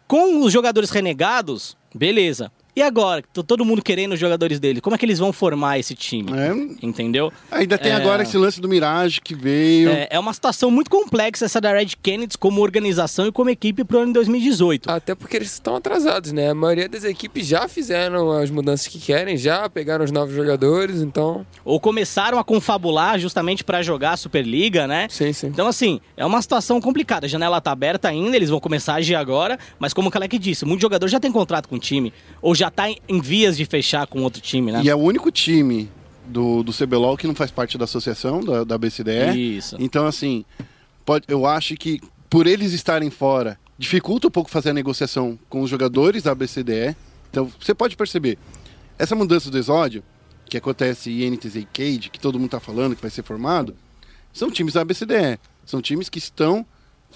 com os jogadores renegados, beleza. E agora, que todo mundo querendo os jogadores dele, como é que eles vão formar esse time? É. Entendeu? Ainda tem É. agora esse lance do Mirage que veio. É, é uma situação muito complexa essa da Red Kennedy como organização e como equipe pro ano de 2018. Até porque eles estão atrasados, né? A maioria das equipes já fizeram as mudanças que querem, já pegaram os novos jogadores, então. Ou começaram a confabular justamente pra jogar a Superliga, né? Sim, sim. Então, assim, é uma situação complicada. A janela tá aberta ainda, eles vão começar a agir agora, mas como o Kalec disse, muito jogador já tem contrato com o time, ou já tá em- em vias de fechar com outro time, né? E é o único time do, do CBLOL que não faz parte da associação, da, da BCDE. Isso. Então, assim, pode, eu acho que por eles estarem fora, dificulta um pouco fazer a negociação com os jogadores da BCDE. Então, você pode perceber, essa mudança do exódio, que acontece em NTZ e Cade, que todo mundo está falando que vai ser formado, são times da BCDE. São times que estão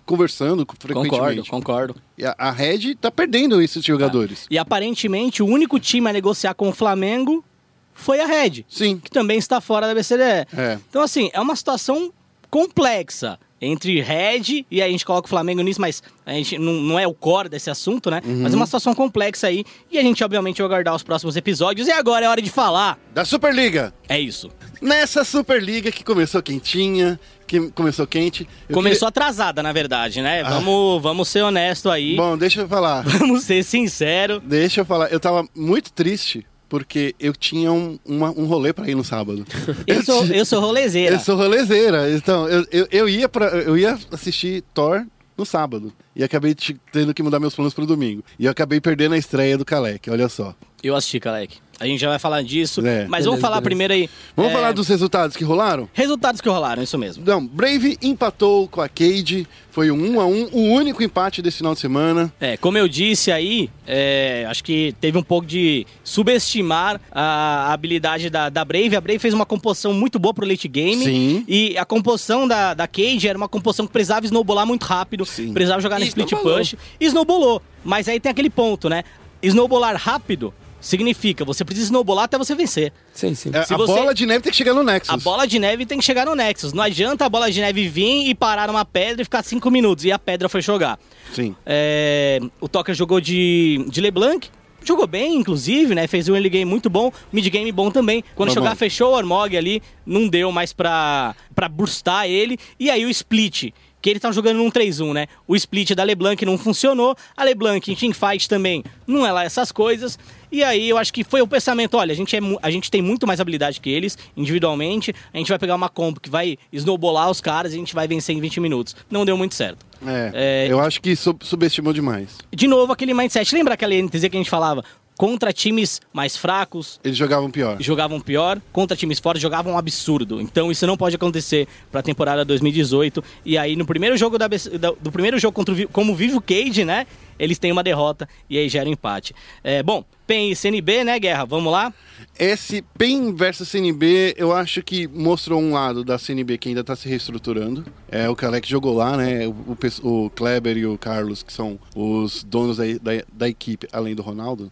conversando Concordo, frequentemente. concordo. E a, a Red está perdendo esses jogadores. E aparentemente o único time a negociar com o Flamengo foi a Red, Sim. que também está fora da BCDE. É. Então, assim, é uma situação complexa entre Red e a gente coloca o Flamengo nisso, mas a gente não, não é o core desse assunto, né? Mas é uma situação complexa aí e a gente, obviamente, vai aguardar os próximos episódios. E agora é hora de falar. Da Superliga. É isso. Nessa Superliga que começou quentinha, que começou quente. Começou atrasada, na verdade, né? Vamos, vamos ser honesto aí. queria- Bom, deixa eu falar. [LAUGHS] Vamos ser sinceros. Deixa eu falar. Eu tava muito triste porque eu tinha um, uma- um rolê pra ir no sábado. [LAUGHS] Eu sou, eu sou rolezeira. Eu sou rolezeira. Então, eu, eu, eu, ia pra, eu ia assistir Thor no sábado. E acabei te- tendo que mudar meus planos pro domingo. E eu acabei perdendo a estreia do Kalec, olha só. Eu assisti, Kalec. A gente já vai falar disso. É. Mas vamos Beleza, falar beleza. primeiro aí. Vamos é, falar dos resultados que rolaram? Resultados que rolaram, isso mesmo. Não, Brave empatou com a Cade. Foi um 1 a 1 o único empate desse final de semana. É, como eu disse aí, é, acho que teve um pouco de subestimar a habilidade da, da Brave. A Brave fez uma composição muito boa pro late game. Sim. E a composição da, da Cage era uma composição que precisava snowbolar muito rápido, Sim. precisava jogar no E split snowbolou. push. E snowbolou. Mas aí tem aquele ponto, né? Snowbolar rápido significa você precisa snowbolar até você vencer. Sim, sim. É, Se a você- bola de neve tem que chegar no Nexus. A bola de neve tem que chegar no Nexus. Não adianta a bola de neve vir e parar numa pedra e ficar cinco minutos. E a pedra foi jogar. Sim. É, o Toker jogou de, de LeBlanc. Jogou bem, inclusive, né? Fez um early game muito bom, mid game bom também. Quando jogar, fechou o Armog ali, não deu mais pra, pra burstar ele. E aí o split, que eles estavam jogando num 3-1, né? O split da LeBlanc não funcionou. A LeBlanc em teamfight também não é lá essas coisas. E aí eu acho que foi o pensamento, olha, a gente, é, a gente tem muito mais habilidade que eles, individualmente. A gente vai pegar uma combo que vai snowbolar os caras e a gente vai vencer em 20 minutos. Não deu muito certo. É, É, eu acho que sub- subestimou demais. de novo aquele mindset. Lembra aquela NTZ que a gente falava? Contra times mais fracos, Eles jogavam pior. jogavam pior, contra times fortes jogavam um absurdo. Então isso não pode acontecer para a temporada 2018. E aí no primeiro jogo da, do primeiro jogo contra o, como vive o Cade, né? Eles têm uma derrota e aí gera um empate. É, bom, PEN e CNB, né, Guerra? Vamos lá? Esse PEN versus CNB, eu acho que mostrou um lado da CNB que ainda tá se reestruturando. É, o Kalec jogou lá, né? O, o o Kleber e o Carlos, que são os donos da, da, da equipe, além do Ronaldo,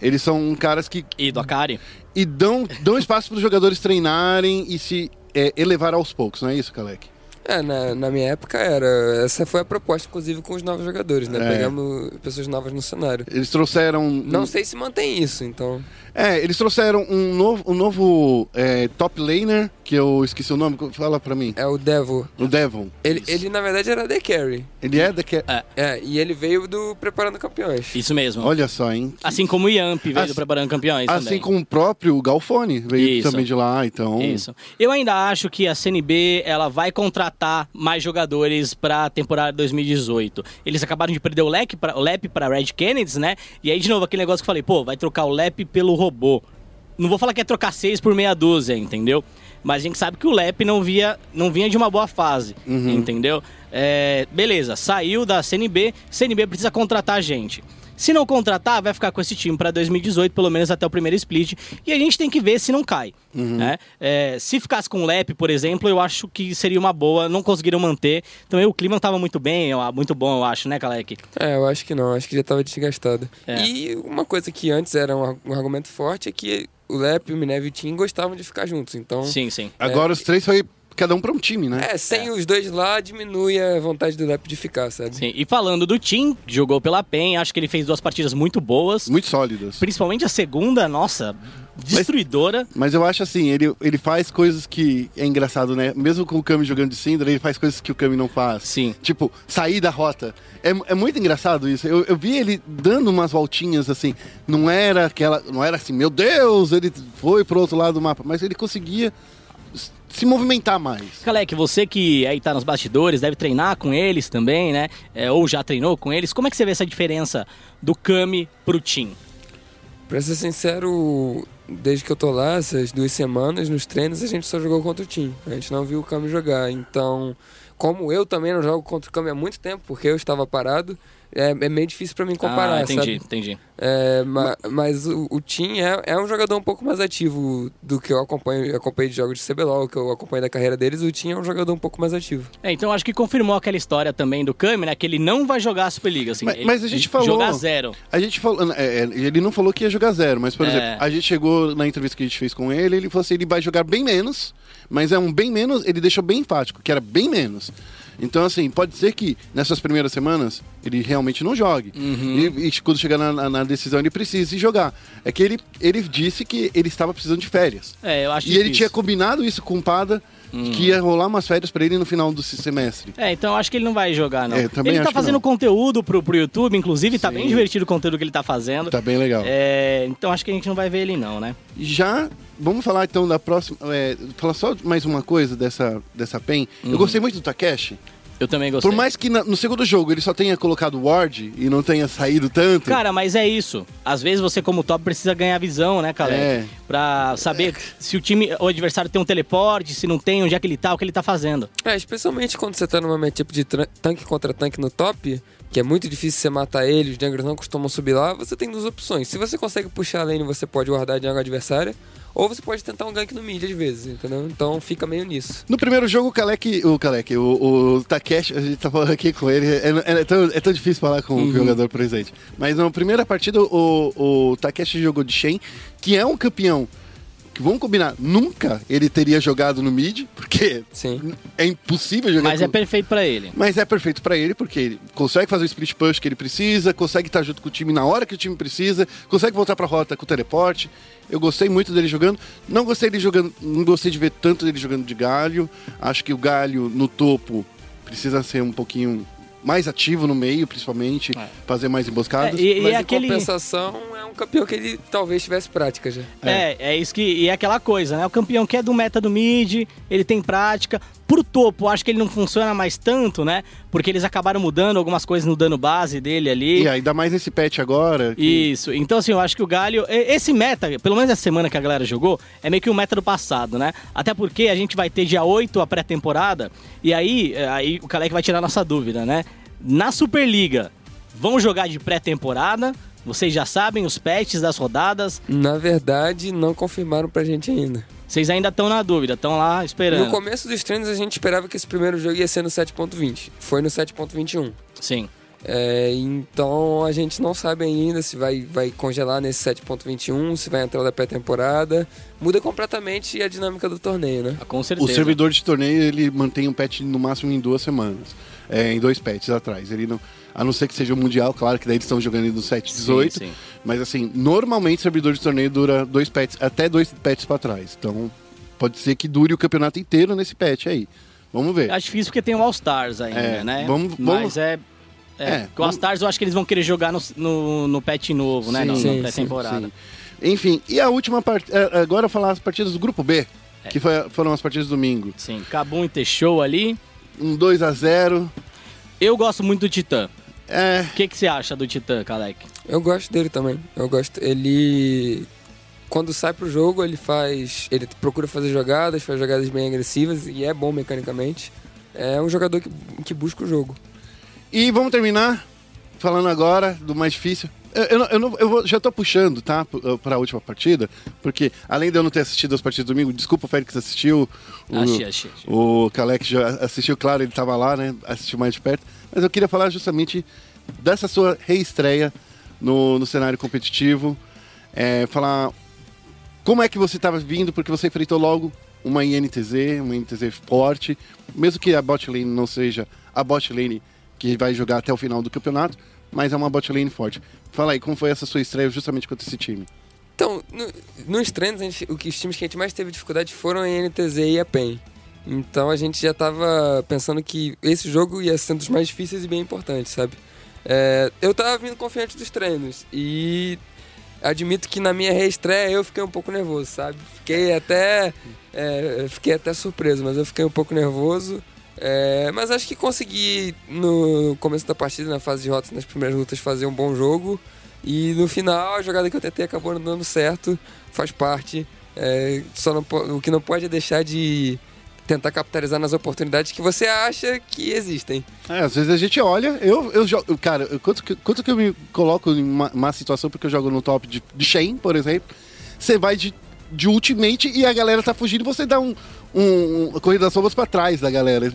eles são caras que E do Akari? e dão, dão espaço para os jogadores treinarem e se é, elevar aos poucos, não é isso, Kalec? É, na, na minha época era. Essa foi a proposta, inclusive, com os novos jogadores, né? É. Pegamos pessoas novas no cenário. Eles trouxeram. Não sei se mantém isso, então. É, eles trouxeram um novo, um novo é, top laner, que eu esqueci o nome, fala pra mim. É o Devil. O Devon. Ele, ele na verdade, era The Carry. Ele é daqui. É, e ele veio do Preparando Campeões. Isso mesmo. Olha só, hein? Assim como o Yamp veio Assim- do Preparando Campeões Assim também. como o próprio Galfone veio Isso. também de lá, então. Isso. Eu ainda acho que a CNB ela vai contratar mais jogadores para a temporada 2018. Eles acabaram de perder o Lep para o Lep para Red Kennedys, né? E aí de novo aquele negócio que eu falei, pô, vai trocar o Lep pelo robô. Não vou falar que é trocar seis por meia dúzia, entendeu? Mas a gente sabe que o Lep não via, não vinha de uma boa fase, entendeu? É, beleza, saiu da CNB, CNB precisa contratar gente. Se não contratar, vai ficar com esse time para 2018, pelo menos até o primeiro split. E a gente tem que ver se não cai. né? É, se ficasse com o Lep, por exemplo, eu acho que seria uma boa. Não conseguiram manter. Também o clima estava muito bem, eu- muito bom, eu acho, né, Kalec? É, eu acho que não, acho que já tava desgastado. É. E uma coisa que antes era um, ar- um argumento forte é que o Lep, o Minev e o Tim gostavam de ficar juntos. Então, Sim, sim. Agora os três foi cada um pra um time, né? é, sem os dois lá, diminui a vontade do Lep de ficar, sabe? Sim. E falando do Tim, jogou pela PEN, acho que ele fez duas partidas muito boas. Muito sólidos. Principalmente a segunda, nossa, destruidora. Mas eu acho assim, ele, ele faz coisas que é engraçado, né? Mesmo com o Kami jogando de Syndra, ele faz coisas que o Kami não faz. Sim. Tipo, sair da rota. É, é muito engraçado isso. Eu, eu vi ele dando umas voltinhas assim. Não era aquela. Não era assim, meu Deus, ele foi pro outro lado do mapa. Mas ele conseguia se movimentar mais. Kalec, você que aí tá nos bastidores, deve treinar com eles também, né? É, ou já treinou com eles. Como é que você vê essa diferença do Kami pro Tim? Pra ser sincero, desde que eu tô lá, essas duas semanas, nos treinos, a gente só jogou contra o time. A gente não viu o Cami jogar. Então, como eu também não jogo contra o Cami há muito tempo, porque eu estava parado, é, é meio difícil para mim comparar, ah, entendi, sabe? entendi. É, ma, mas o, o Tim é, é um jogador um pouco mais ativo do que eu acompanho, eu acompanhei de jogos de CBLOL, que eu acompanho da carreira deles. O Tim é um jogador um pouco mais ativo. É, então acho que confirmou aquela história também do Kami, né? Que ele não vai jogar a Superliga, assim. Mas, ele, mas a gente falou. Jogar zero. A gente falou. é, é, ele não falou que ia jogar zero, mas, por É. exemplo, a gente chegou na entrevista que a gente fez com ele, ele falou assim: ele vai jogar bem menos, mas é um bem menos, ele deixou bem enfático, que era bem menos. Então, assim, pode ser que nessas primeiras semanas ele realmente não jogue. Uhum. E, e quando chegar na, na- decisão ele precise jogar. É que ele, ele disse que ele estava precisando de férias. É, eu acho E ele difícil. tinha combinado isso com o Pada, Hum. que ia rolar umas férias para ele no final do semestre. É, então acho que ele não vai jogar, não. É, também ele tá fazendo conteúdo pro, pro YouTube, inclusive, tá Sim. bem divertido o conteúdo que ele tá fazendo. Tá bem legal. É, então acho que a gente não vai ver ele, não, né? Já, vamos falar então da próxima. É, falar só mais uma coisa dessa, dessa PEN. Eu gostei muito do Takeshi. Eu também gostei. Por mais que na- no segundo jogo ele só tenha colocado Ward e não tenha saído tanto. Cara, mas é isso. Às vezes você, como top, precisa ganhar visão, né, Caleb? É. Pra saber se o time, o adversário tem um teleporte, se não tem, onde é que ele tá, o que ele tá fazendo. É, especialmente quando você tá numa matchup de tran- tanque contra tanque no top, que é muito difícil você matar ele, os junglers não costumam subir lá, você tem duas opções. Se você consegue puxar a lane, você pode guardar a jungle adversária, ou você pode tentar um gank no mid às vezes, entendeu? Então fica meio nisso. No primeiro jogo, o Kalec, o Kalec, o, o Takeshi, a gente tá falando aqui com ele, é, é tão, é tão difícil falar com o jogador presente. Mas na primeira partida, o, o Takeshi jogou de Shen, que é um campeão que, vamos combinar, nunca ele teria jogado no mid, porque Sim. é impossível jogar Mas com... é perfeito pra ele. Mas é perfeito pra ele, porque ele consegue fazer o split push que ele precisa, consegue estar junto com o time na hora que o time precisa, consegue voltar pra rota com o teleporte. Eu gostei muito dele jogando. Não gostei dele jogando, não gostei de ver tanto dele jogando de galho. Acho que o galho no topo precisa ser um pouquinho mais ativo no meio, principalmente, É. fazer mais emboscadas. É, e, e Mas é em aquele. compensação, é um campeão que ele talvez tivesse prática já. É, é isso que. E é aquela coisa, né? O campeão que é do meta do mid, ele tem prática. Pro topo, acho que ele não funciona mais tanto, né? Porque eles acabaram mudando algumas coisas no dano base dele ali. E ainda mais nesse patch agora. que- Isso. Então, assim, eu acho que o Galho. Esse meta, pelo menos essa semana que a galera jogou, é meio que o meta do passado, né? Até porque a gente vai ter dia 8 a pré-temporada. E aí, é, aí o Kalec vai tirar nossa dúvida, né? Na Superliga, vão jogar de pré-temporada. Vocês já sabem os patches das rodadas. Na verdade, não confirmaram pra gente ainda. Vocês ainda estão na dúvida, estão lá esperando. No começo dos treinos, a gente esperava que esse primeiro jogo ia ser no 7.20. Foi no 7.21. Sim. É, então a gente não sabe ainda se vai, vai congelar nesse 7.21, se vai entrar da pré-temporada. Muda completamente a dinâmica do torneio, né? Ah, Com O certeza. servidor de torneio ele mantém um patch no máximo em duas semanas. É, em dois patches atrás. Ele não, a não ser que seja o Mundial, claro que daí eles estão jogando no 7.18. Sim, sim. Mas assim, normalmente o servidor de torneio dura dois patches, até dois patches pra trás. Então pode ser que dure o campeonato inteiro nesse patch aí. Vamos ver. Acho difícil porque tem o All-Stars ainda, É, né? vamos- Mas vamos- é. É, É, o All-Stars eu acho que eles vão querer jogar no, no, no patch novo, né? Sim, sim, na pré-temporada. Sim. Enfim, e a última partida. Agora eu falar as partidas do grupo B, É. que foi- foram as partidas do domingo. Sim, Cabum e Show ali. Um 2 a 0 Eu gosto muito do Titã. É. O que, que você acha do Titã, Kalec? Eu gosto dele também. Eu gosto. Ele. Quando sai pro jogo, ele faz. Ele procura fazer jogadas, faz jogadas bem agressivas e é bom mecanicamente. É um jogador que, que busca o jogo. E vamos terminar falando agora do mais difícil. Eu, eu, eu não- eu vou- já tô puxando, tá? Para a última partida, porque além de eu não ter assistido as partidas do domingo, desculpa o Félix assistiu. O, Achei, achei. achei. o Kalec já assistiu, claro, ele tava lá, né? Assistiu mais de perto. Mas eu queria falar justamente dessa sua reestreia no, no cenário competitivo. É, falar como é que você estava vindo, porque você enfrentou logo uma INTZ, uma INTZ forte, mesmo que a bot lane não seja a bot lane que vai jogar até o final do campeonato, mas é uma bot lane forte. Fala aí, como foi essa sua estreia justamente contra esse time? Então, no- nos treinos, gente- o que, os times que a gente mais teve dificuldade foram a NTZ e a PEN. Então a gente já tava pensando que esse jogo ia ser um dos mais difíceis e bem importantes, sabe? É, eu tava vindo confiante dos treinos e admito que na minha reestreia eu fiquei um pouco nervoso, sabe? Fiquei até, é, fiquei até surpreso, mas eu fiquei um pouco nervoso. É, mas acho que consegui, no começo da partida, na fase de rotas, nas primeiras lutas, fazer um bom jogo. E no final, a jogada que eu tentei acabou não dando certo, faz parte. É, só não, o que não pode é deixar de tentar capitalizar nas oportunidades que você acha que existem. É, às vezes a gente olha, eu, eu jogo. Cara, eu- quanto que, quanto que eu me coloco em uma, uma situação porque eu jogo no top de, de Shen, por exemplo, você vai de, de ultimate e a galera tá fugindo, você dá um, um, um corrida das sombras pra trás da galera.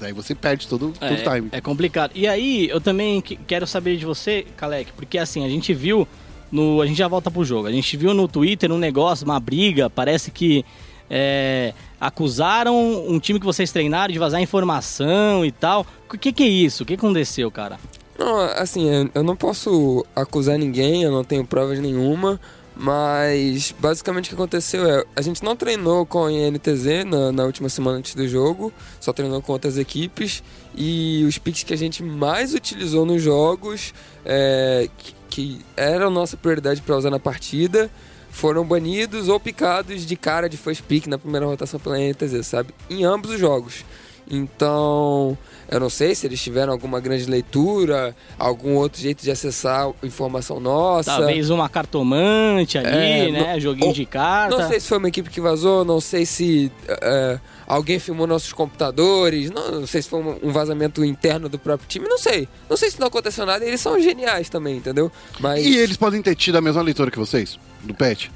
Aí você perde todo, todo o time. É, é complicado. E aí, eu também que- quero saber de você, Kalec, porque assim, a gente viu no. A gente já volta pro jogo. A gente viu no Twitter um negócio, uma briga, parece que. é, acusaram um time que vocês treinaram de vazar informação e tal. O que, que é isso? O que aconteceu, cara? Não, assim, eu- eu não posso acusar ninguém, eu não tenho provas nenhuma, mas basicamente o que aconteceu é, a gente não treinou com a INTZ na, na última semana antes do jogo, só treinou com outras equipes, e os picks que a gente mais utilizou nos jogos, é, que, que eram nossa prioridade para usar na partida, foram banidos ou picados de cara de first pick na primeira rotação pela INTZ, sabe? Em ambos os jogos. Então, eu não sei se eles tiveram alguma grande leitura, algum outro jeito de acessar informação nossa. Talvez uma cartomante ali, É, né? não- Joguinho ou- de carta. Não sei se foi uma equipe que vazou, não sei se é, alguém filmou nossos computadores, não, não sei se foi um vazamento interno do próprio time, não sei. Não sei se não aconteceu nada, eles são geniais também, entendeu? Mas E eles podem ter tido a mesma leitura que vocês, do pet.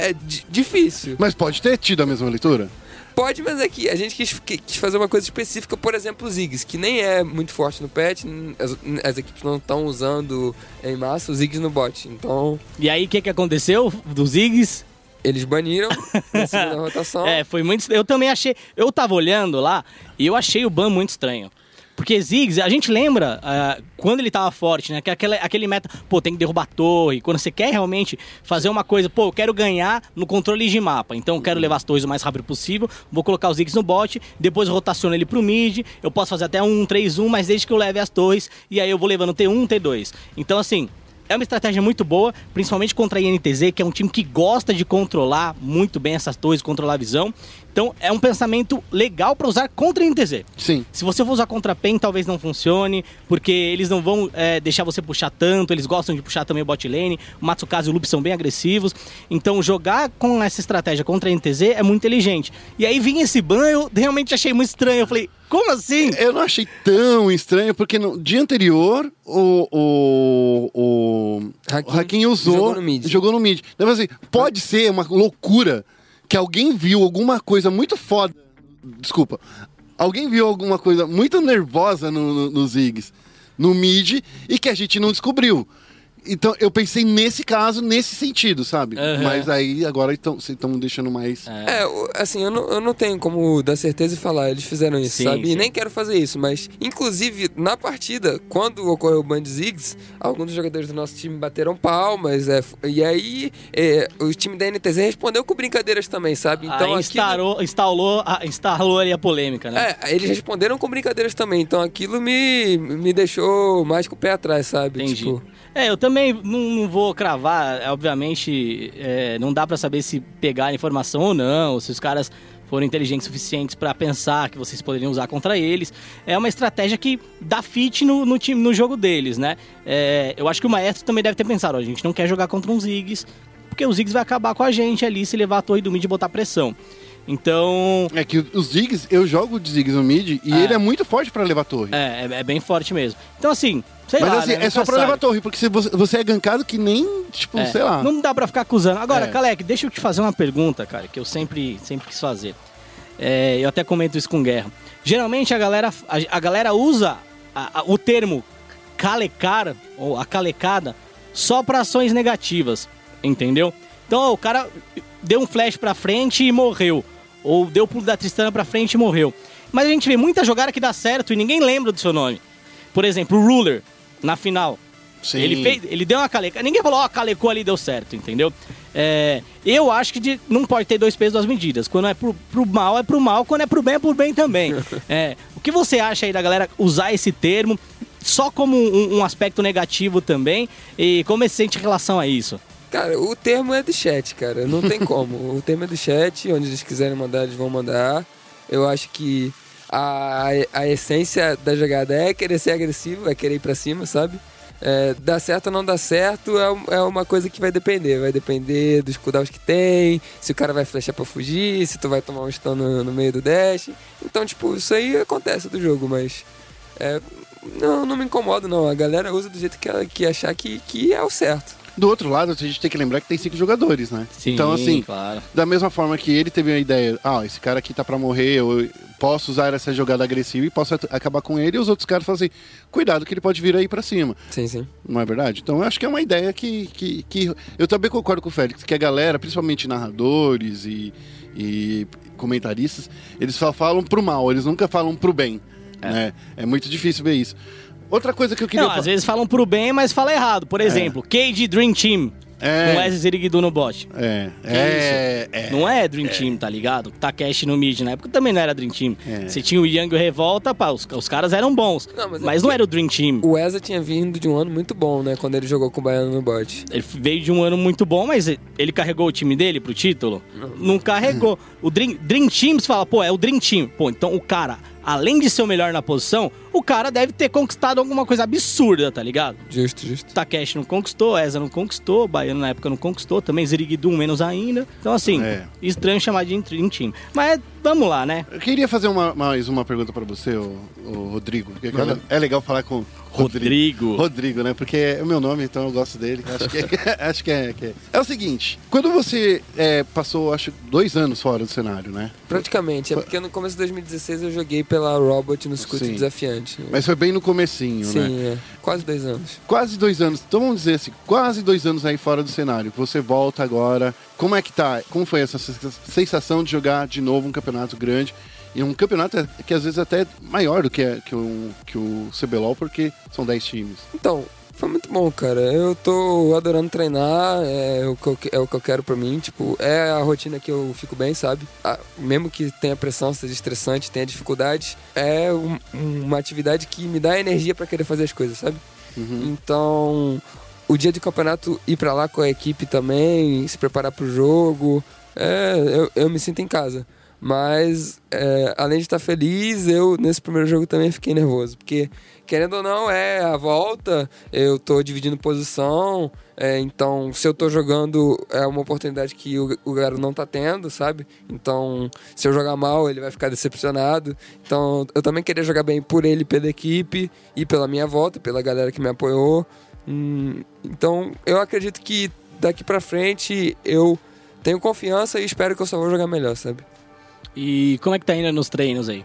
é di- difícil. Mas pode ter tido a mesma leitura? Pode, mas é que a gente quis, quis fazer uma coisa específica, por exemplo, o Ziggs, que nem é muito forte no patch, as, as equipes não estão usando em massa o Ziggs no bot. Então, E aí, o que, que aconteceu dos Ziggs? eles baniram [LAUGHS] na segunda rotação. É, foi muito. Eu também achei. Eu tava olhando lá e eu achei o ban muito estranho. Porque Ziggs, a gente lembra ah, quando ele tava forte, né? Que aquele, aquele meta, pô, tem que derrubar a torre. Quando você quer realmente fazer uma coisa, pô, eu quero ganhar no controle de mapa. Então eu quero levar as torres o mais rápido possível. Vou colocar os Ziggs no bot, depois rotaciono ele pro mid. Eu posso fazer até um 3-1, mas desde que eu leve as torres. E aí eu vou levando T1, T2. Então, assim. É uma estratégia muito boa, principalmente contra a INTZ, que é um time que gosta de controlar muito bem essas torres, controlar a visão. Então é um pensamento legal para usar contra a INTZ. Sim. Se você for usar contra a PEN, talvez não funcione, porque eles não vão é, deixar você puxar tanto, eles gostam de puxar também o bot lane, o Matsukaze e o Loop são bem agressivos. Então jogar com essa estratégia contra a NTZ é muito inteligente. E aí vinha esse ban, eu realmente achei muito estranho. Eu falei, como assim? Eu não achei tão estranho, porque no dia anterior o, o, o, Hakim o Hakim usou. jogou no mid. Jogou no mid. Então, assim, pode ser uma loucura que alguém viu alguma coisa muito foda. Desculpa. Alguém viu alguma coisa muito nervosa no, no, no Ziggs, no mid, e que a gente não descobriu. Então, eu pensei nesse caso, nesse sentido, sabe? Aham. Mas aí, agora então, vocês estão deixando mais... É, o- assim, eu não, eu não tenho como dar certeza e falar, eles fizeram isso, Sim, sabe? sim. E nem quero fazer isso, mas, inclusive, na partida, quando ocorreu o ban de Ziggs, alguns dos jogadores do nosso time bateram palmas, é, e aí é, o time da NTZ respondeu com brincadeiras também, sabe? Então, aí aquilo- instalou, instalou, a- instalou ali a polêmica, né? É, eles responderam com brincadeiras também, então aquilo me, me deixou mais com o pé atrás, sabe? Entendi. Tipo, É, eu também não, não vou cravar, é, obviamente, é, não dá pra saber se pegar informação ou não, ou se os caras foram inteligentes suficientes pra pensar que vocês poderiam usar contra eles. É uma estratégia que dá fit no, no time, no jogo deles, né? É, eu acho que o Maestro também deve ter pensado, ó, a gente não quer jogar contra um Ziggs, porque o Ziggs vai acabar com a gente ali se levar a torre do mid e botar pressão. Então, É que os Ziggs, eu jogo de Ziggs no mid, e É. ele é muito forte pra levar torre. é, é, é bem forte mesmo. Então, assim, sei Mas lá, assim, né, é só pra sabe. levar torre, porque se você, você é gankado que nem, tipo, É, sei lá. Não dá pra ficar acusando. Agora, É. Kalec, deixa eu te fazer uma pergunta, cara, que eu sempre, sempre quis fazer. É, eu até comento isso com Guerra. Geralmente a galera, a, a galera usa a- a- o termo calecar, ou a calecada, só pra ações negativas, entendeu? Então, ó, o cara deu um flash pra frente e morreu. Ou deu o pulo da Tristana pra frente e morreu. Mas a gente vê muita jogada que dá certo e ninguém lembra do seu nome. Por exemplo, o Ruler, na final. Sim. Ele fez, ele deu uma calecada. Ninguém falou, ó, calecou ali deu certo, entendeu? É, eu acho que de- não pode ter dois pesos, duas medidas. Quando é pro, pro mal, é pro mal. Quando é pro bem, é pro bem também. [LAUGHS] É, o que você acha aí da galera usar esse termo só como um, um aspecto negativo também? E como você sente em relação a isso? Cara, o termo é do chat, cara. Não tem [LAUGHS] como. o termo é do chat, onde eles quiserem mandar, eles vão mandar. Eu acho que a, a essência da jogada é querer ser agressivo, é querer ir pra cima, sabe? É, dá certo ou não dá certo é, é uma coisa que vai depender. Vai depender dos cooldowns que tem, se o cara vai flechar pra fugir, se tu vai tomar um stun no, no meio do dash. Então, tipo, isso aí acontece do jogo, mas. é, não, não me incomoda, não. A galera usa do jeito que, ela, que achar que, que é o certo. Do outro lado, a gente tem que lembrar que tem cinco jogadores, né? Sim, então, assim, claro. da mesma forma que ele teve a ideia, ah, esse cara aqui tá pra morrer, eu posso usar essa jogada agressiva e posso acabar com ele, e os outros caras falam assim, cuidado que ele pode vir aí pra cima. Sim, sim. Não é verdade? Então eu acho que é uma ideia que, que, que- Eu também concordo com o Félix, que a galera, principalmente narradores e, e comentaristas, eles só falam pro mal, eles nunca falam pro bem. É, né? é muito difícil ver isso. Outra coisa que eu queria Não, às vezes falam pro bem, mas fala errado. Por exemplo, Cade Dream Team. É. Com Wesley Ziriguidu no bot. É, é, é. Não é Dream Team, tá ligado? Takeshi no mid na época também não era Dream Team. É. Você tinha o Young e o Revolta, pá, os, os caras eram bons. Não, mas mas é não que- era o Dream Team. O Eza tinha vindo de um ano muito bom, né? Quando ele jogou com o Baiano no bot. Ele veio de um ano muito bom, mas ele carregou o time dele pro título? Não, carregou. O Dream, Dream Team, você fala, pô, é o Dream Team. Pô, então o cara, além de ser o melhor na posição, o cara deve ter conquistado alguma coisa absurda, tá ligado? Justo, justo. Takeshi não conquistou, Eza não conquistou, Baiano na época não conquistou, também Ziriguidum menos ainda. Então, assim, É. estranho chamar de Dream Team. Mas vamos lá, né? Eu queria fazer uma- mais uma pergunta pra você, ô Rodrigo. É legal falar com Rodrigo. Rodrigo, né? Porque é o meu nome, então eu gosto dele. Acho que, [LAUGHS] acho que, é, que é. É o seguinte, quando você é, passou, acho, dois anos fora do cenário, né? Praticamente. É porque no começo de 2016 eu joguei pela Robot no circuito Sim. desafiante. Mas foi bem no comecinho, né? Sim, é. Quase dois anos. Quase dois anos, então vamos dizer assim, quase dois anos aí fora do cenário. Você volta agora. Como é que tá? Como foi essa sensação de jogar de novo um campeonato grande? E um campeonato que às vezes até é maior do que, que, o, que o CBLOL, porque são 10 times. Então, foi muito bom, cara. Eu tô adorando treinar, é o que eu, é o que eu quero pra mim. Tipo, é a rotina que eu fico bem, sabe? Ah, mesmo que tenha pressão, seja estressante, tenha dificuldades, é um- uma atividade que me dá energia pra querer fazer as coisas, sabe? Então, o dia de campeonato ir pra lá com a equipe também, se preparar pro jogo, é, eu, eu me sinto em casa. Mas, é, além de estar feliz, eu nesse primeiro jogo também fiquei nervoso. Porque, querendo ou não, é a volta, eu tô dividindo posição, é, então se eu tô jogando é uma oportunidade que o, o Garo não tá tendo, sabe? Então, se eu jogar mal, ele vai ficar decepcionado. Então, eu também queria jogar bem por ele, pela equipe e pela minha volta, pela galera que me apoiou. Hum, então, eu acredito que daqui pra frente eu tenho confiança e espero que eu só vou jogar melhor, sabe? E como é que tá indo nos treinos aí?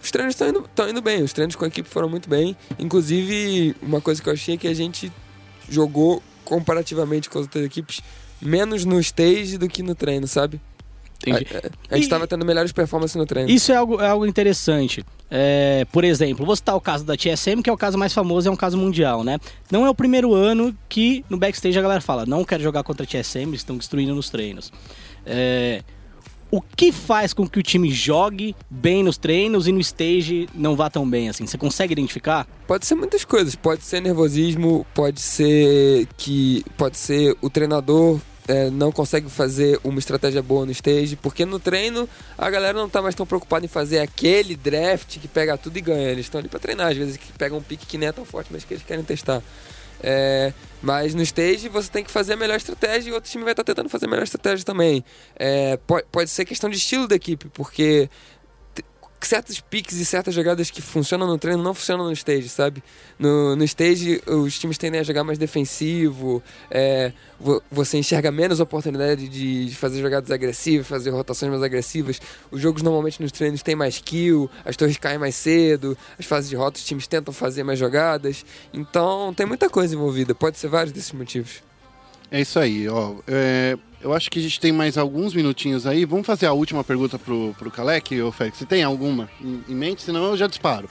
Os treinos estão indo, tão indo bem, os treinos com a equipe foram muito bem. Inclusive, uma coisa que eu achei é que a gente jogou comparativamente com as outras equipes menos no stage do que no treino, sabe? Entendi. A, a- a gente E- tava tendo melhores performances no treino. Isso é algo, é algo interessante. É, por exemplo, vou citar o caso da TSM, que é o caso mais famoso, é um caso mundial, né? Não é o primeiro ano que no backstage a galera fala, não quero jogar contra a TSM, eles estão destruindo nos treinos. É, o que faz com que o time jogue bem nos treinos e no stage não vá tão bem assim? Você consegue identificar? Pode ser muitas coisas. Pode ser nervosismo, pode ser que. Pode ser o treinador é, não consegue fazer uma estratégia boa no stage, porque no treino a galera não tá mais tão preocupada em fazer aquele draft que pega tudo e ganha. Eles estão ali pra treinar, às vezes que pegam um pique que nem é tão forte, mas que eles querem testar. É, mas no stage você tem que fazer a melhor estratégia e outro time vai estar tentando fazer a melhor estratégia também. É, pode, pode ser questão de estilo da equipe, porque certos piques e certas jogadas que funcionam no treino não funcionam no stage, sabe? No, no stage, os times tendem a jogar mais defensivo, é, vo- você enxerga menos oportunidade de, fazer jogadas agressivas, fazer rotações mais agressivas. Os jogos normalmente nos treinos têm mais kill, as torres caem mais cedo, as fases de rota os times tentam fazer mais jogadas. Então tem muita coisa envolvida, pode ser vários desses motivos. É isso aí, ó. É, eu acho que a gente tem mais alguns minutinhos aí. Vamos fazer a última pergunta pro, pro Kalec, ô Félix. Você tem alguma em, em mente? Senão eu já disparo.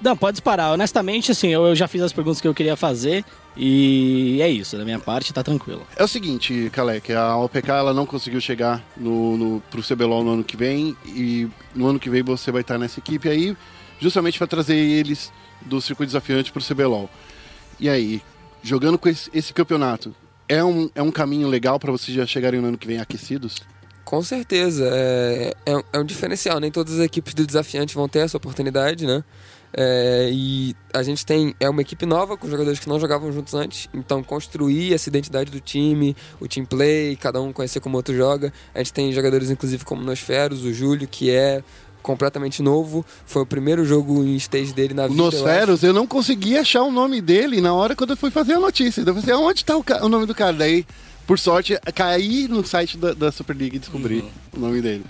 Não, pode disparar. Honestamente, assim, eu, eu já fiz as perguntas que eu queria fazer e é isso. Da minha parte, tá tranquilo. É o seguinte, Kalec, a OPK ela não conseguiu chegar no, no, pro CBLOL no ano que vem e no ano que vem você vai estar nessa equipe aí justamente para trazer eles do circuito desafiante pro CBLOL. E aí, jogando com esse, esse campeonato, é um, é um caminho legal para vocês já chegarem no ano que vem aquecidos? Com certeza. É, é, é um diferencial. Nem todas as equipes do desafiante vão ter essa oportunidade, né? É, e a gente tem é uma equipe nova com jogadores que não jogavam juntos antes, então construir essa identidade do time, o team play, cada um conhecer como o outro joga. A gente tem jogadores inclusive como Nosferos, o Júlio, que é completamente novo, foi o primeiro jogo em stage dele na O vida. eu. Nosferos, eu não consegui achar o nome dele na hora quando eu fui fazer a notícia. Então eu falei, onde tá o, o nome do cara? Daí, por sorte, caí no site da, da Super League e descobri o nome dele.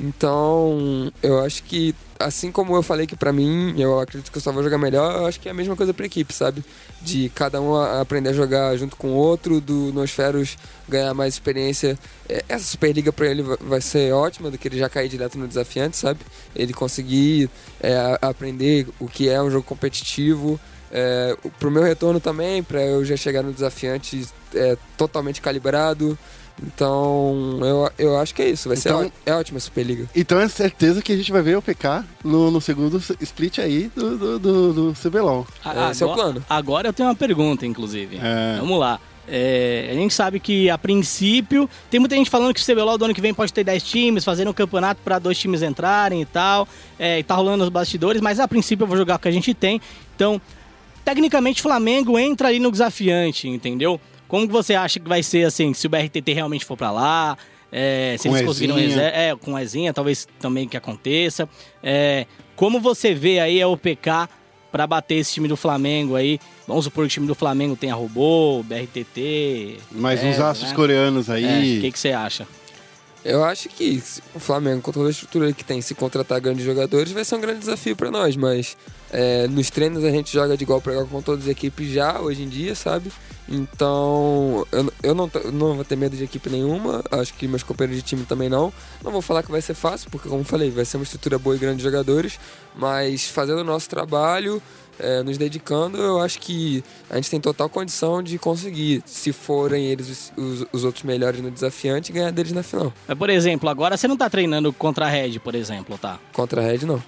Então, eu acho que, assim como eu falei que pra mim, eu acredito que eu só vou jogar melhor, eu acho que é a mesma coisa pra equipe, sabe? De cada um aprender a jogar junto com o outro, do Nosferos ganhar mais experiência. É, Essa Superliga pra ele va- vai ser ótima, do que ele já cair direto no desafiante, sabe? Ele conseguir é, aprender o que é um jogo competitivo. É, pro meu retorno também, pra eu já chegar no desafiante é, totalmente calibrado. Então, eu, eu acho que é isso. Vai ser Então- ó- é ótima a Superliga. Então é certeza que a gente vai ver o PK no, no segundo split aí do, do, do, do CBLOL. A- Esse é o agora- plano. Agora eu tenho uma pergunta, inclusive. É. Vamos lá. É, a gente sabe que, a princípio, tem muita gente falando que o CBLOL do ano que vem pode ter 10 times, fazendo um campeonato para dois times entrarem e tal. É, e tá rolando os bastidores, mas a princípio eu vou jogar o que a gente tem. Então, tecnicamente, o Flamengo entra ali no desafiante, entendeu? Como que você acha que vai ser, assim, se o BRTT realmente for para lá? É, se Com eles conseguiram reserva, é, com a Ezinha, talvez também que aconteça. É, como você vê aí a OPK pra bater esse time do Flamengo aí? Vamos supor que o time do Flamengo tenha robô, BRTT. Mais uns é, aços né? coreanos É, aí. O que, que você acha? Eu acho que o Flamengo, com toda a estrutura que tem, se contratar grandes jogadores, vai ser um grande desafio pra nós. Mas é, nos treinos a gente joga de igual para igual com todas as equipes já, hoje em dia, sabe? Então, eu, eu não, não vou ter medo de equipe nenhuma. Acho que meus companheiros de time também não. Não vou falar que vai ser fácil, porque, como eu falei, vai ser uma estrutura boa e grandes jogadores. Mas fazendo o nosso trabalho, é, nos dedicando, eu acho que a gente tem total condição de conseguir, se forem eles os, os- os outros melhores no desafiante, ganhar deles na final. Mas, por exemplo, agora você não tá treinando contra a Red, por exemplo, tá? Contra a Red, não.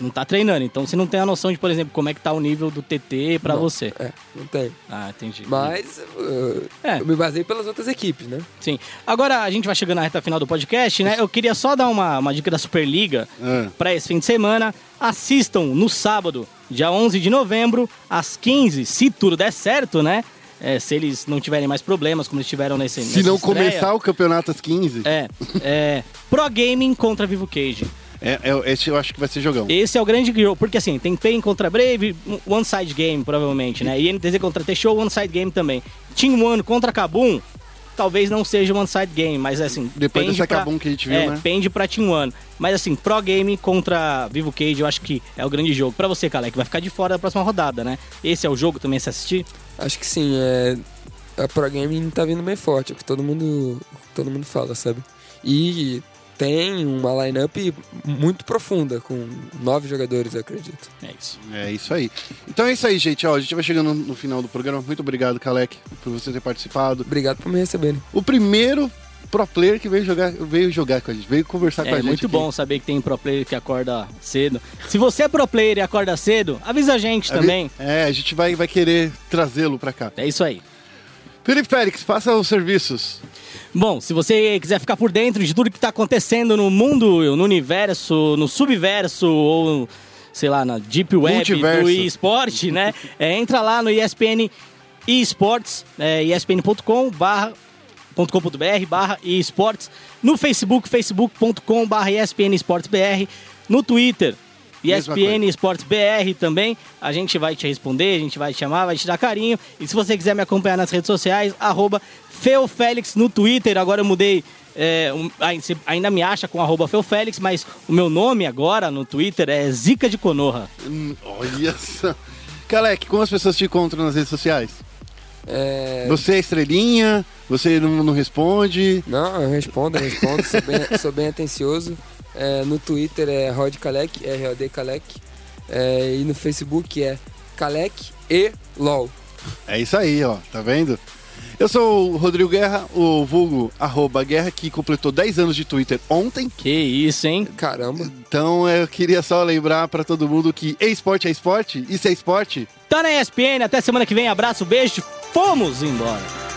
Não tá treinando, então você não tem a noção de, por exemplo, como é que tá o nível do TT pra Não. você. É, não tem. Ah, entendi. Mas uh, É. eu me basei pelas outras equipes, né? Sim. Agora a gente vai chegando na reta final do podcast, né? Eu queria só dar uma, uma dica da Superliga Ah. para esse fim de semana. Assistam no sábado, dia 11 de novembro, às 15, se tudo der certo, né? É, se eles não tiverem mais problemas, como eles tiveram nesse Se nessa não estreia. começar o campeonato às 15, É, é. Pro Gaming contra Vivo Cage. É, é- esse eu acho que vai ser jogão. Esse é o grande jogo, porque assim, tem Pain contra Brave, One Side Game, provavelmente, né? INTZ contra T-Show, One Side Game também. Team One contra Kabum, talvez não seja One Side Game, mas assim. Depois dessa pra- Kabum que a gente viu, é, né? pende pra Team One. Mas assim, Pro Game contra Vivo Cage, eu acho que é o grande jogo. Pra você, Kalec, vai ficar de fora da próxima rodada, né? Esse é o jogo também a se assistir? Acho que sim, é. A Pro Gaming tá vindo bem forte, é o que todo mundo, todo mundo fala, sabe? E tem uma lineup muito profunda, com nove jogadores, eu acredito. É isso. É isso aí. Então é isso aí, gente. Ó, a gente vai chegando no final do programa. Muito obrigado, Kalec, por você ter participado. Obrigado por me receberem. O primeiro pro player que veio jogar, veio jogar com a gente, veio conversar com a É gente. muito aqui. bom saber que tem pro player que acorda cedo. Se você é pro player e acorda cedo, avisa a gente A vi- também. É, a gente vai, vai querer trazê-lo pra cá. É isso aí. Felipe Félix, faça os serviços. Bom, se você quiser ficar por dentro de tudo que está acontecendo no mundo, no universo, no subverso ou sei lá, na deep web Multiverso. do esporte, né? É, entra lá no ESPN eSports, é, espn.com barra .com.br barra esportes, no Facebook, facebook.com barra ESPN Esportes BR, no Twitter, ESPN. Esportes BR também, a gente vai te responder, a gente vai te chamar, vai te dar carinho, e se você quiser me acompanhar nas redes sociais, arroba Feofélix no Twitter, agora eu mudei, é, um- ainda me acha com arroba Feofélix, mas o meu nome agora no Twitter é Zica de Conorra. Hum, olha só. Kalec, como as pessoas te encontram nas redes sociais? É, Você é estrelinha? Você não, não responde? Não, eu respondo, eu respondo, sou bem, sou bem atencioso. É, no Twitter é Rod Kalec, R-O-D Kalec. É, e no Facebook é Kalec e LOL. É isso aí, ó. Tá vendo? Eu sou o Rodrigo Guerra, o vulgo arroba Guerra, que completou 10 anos de Twitter ontem. Que isso, hein? Caramba. Então eu queria só lembrar pra todo mundo que esporte é esporte, isso é esporte. Tá na ESPN, até semana que vem, abraço, beijo, fomos embora.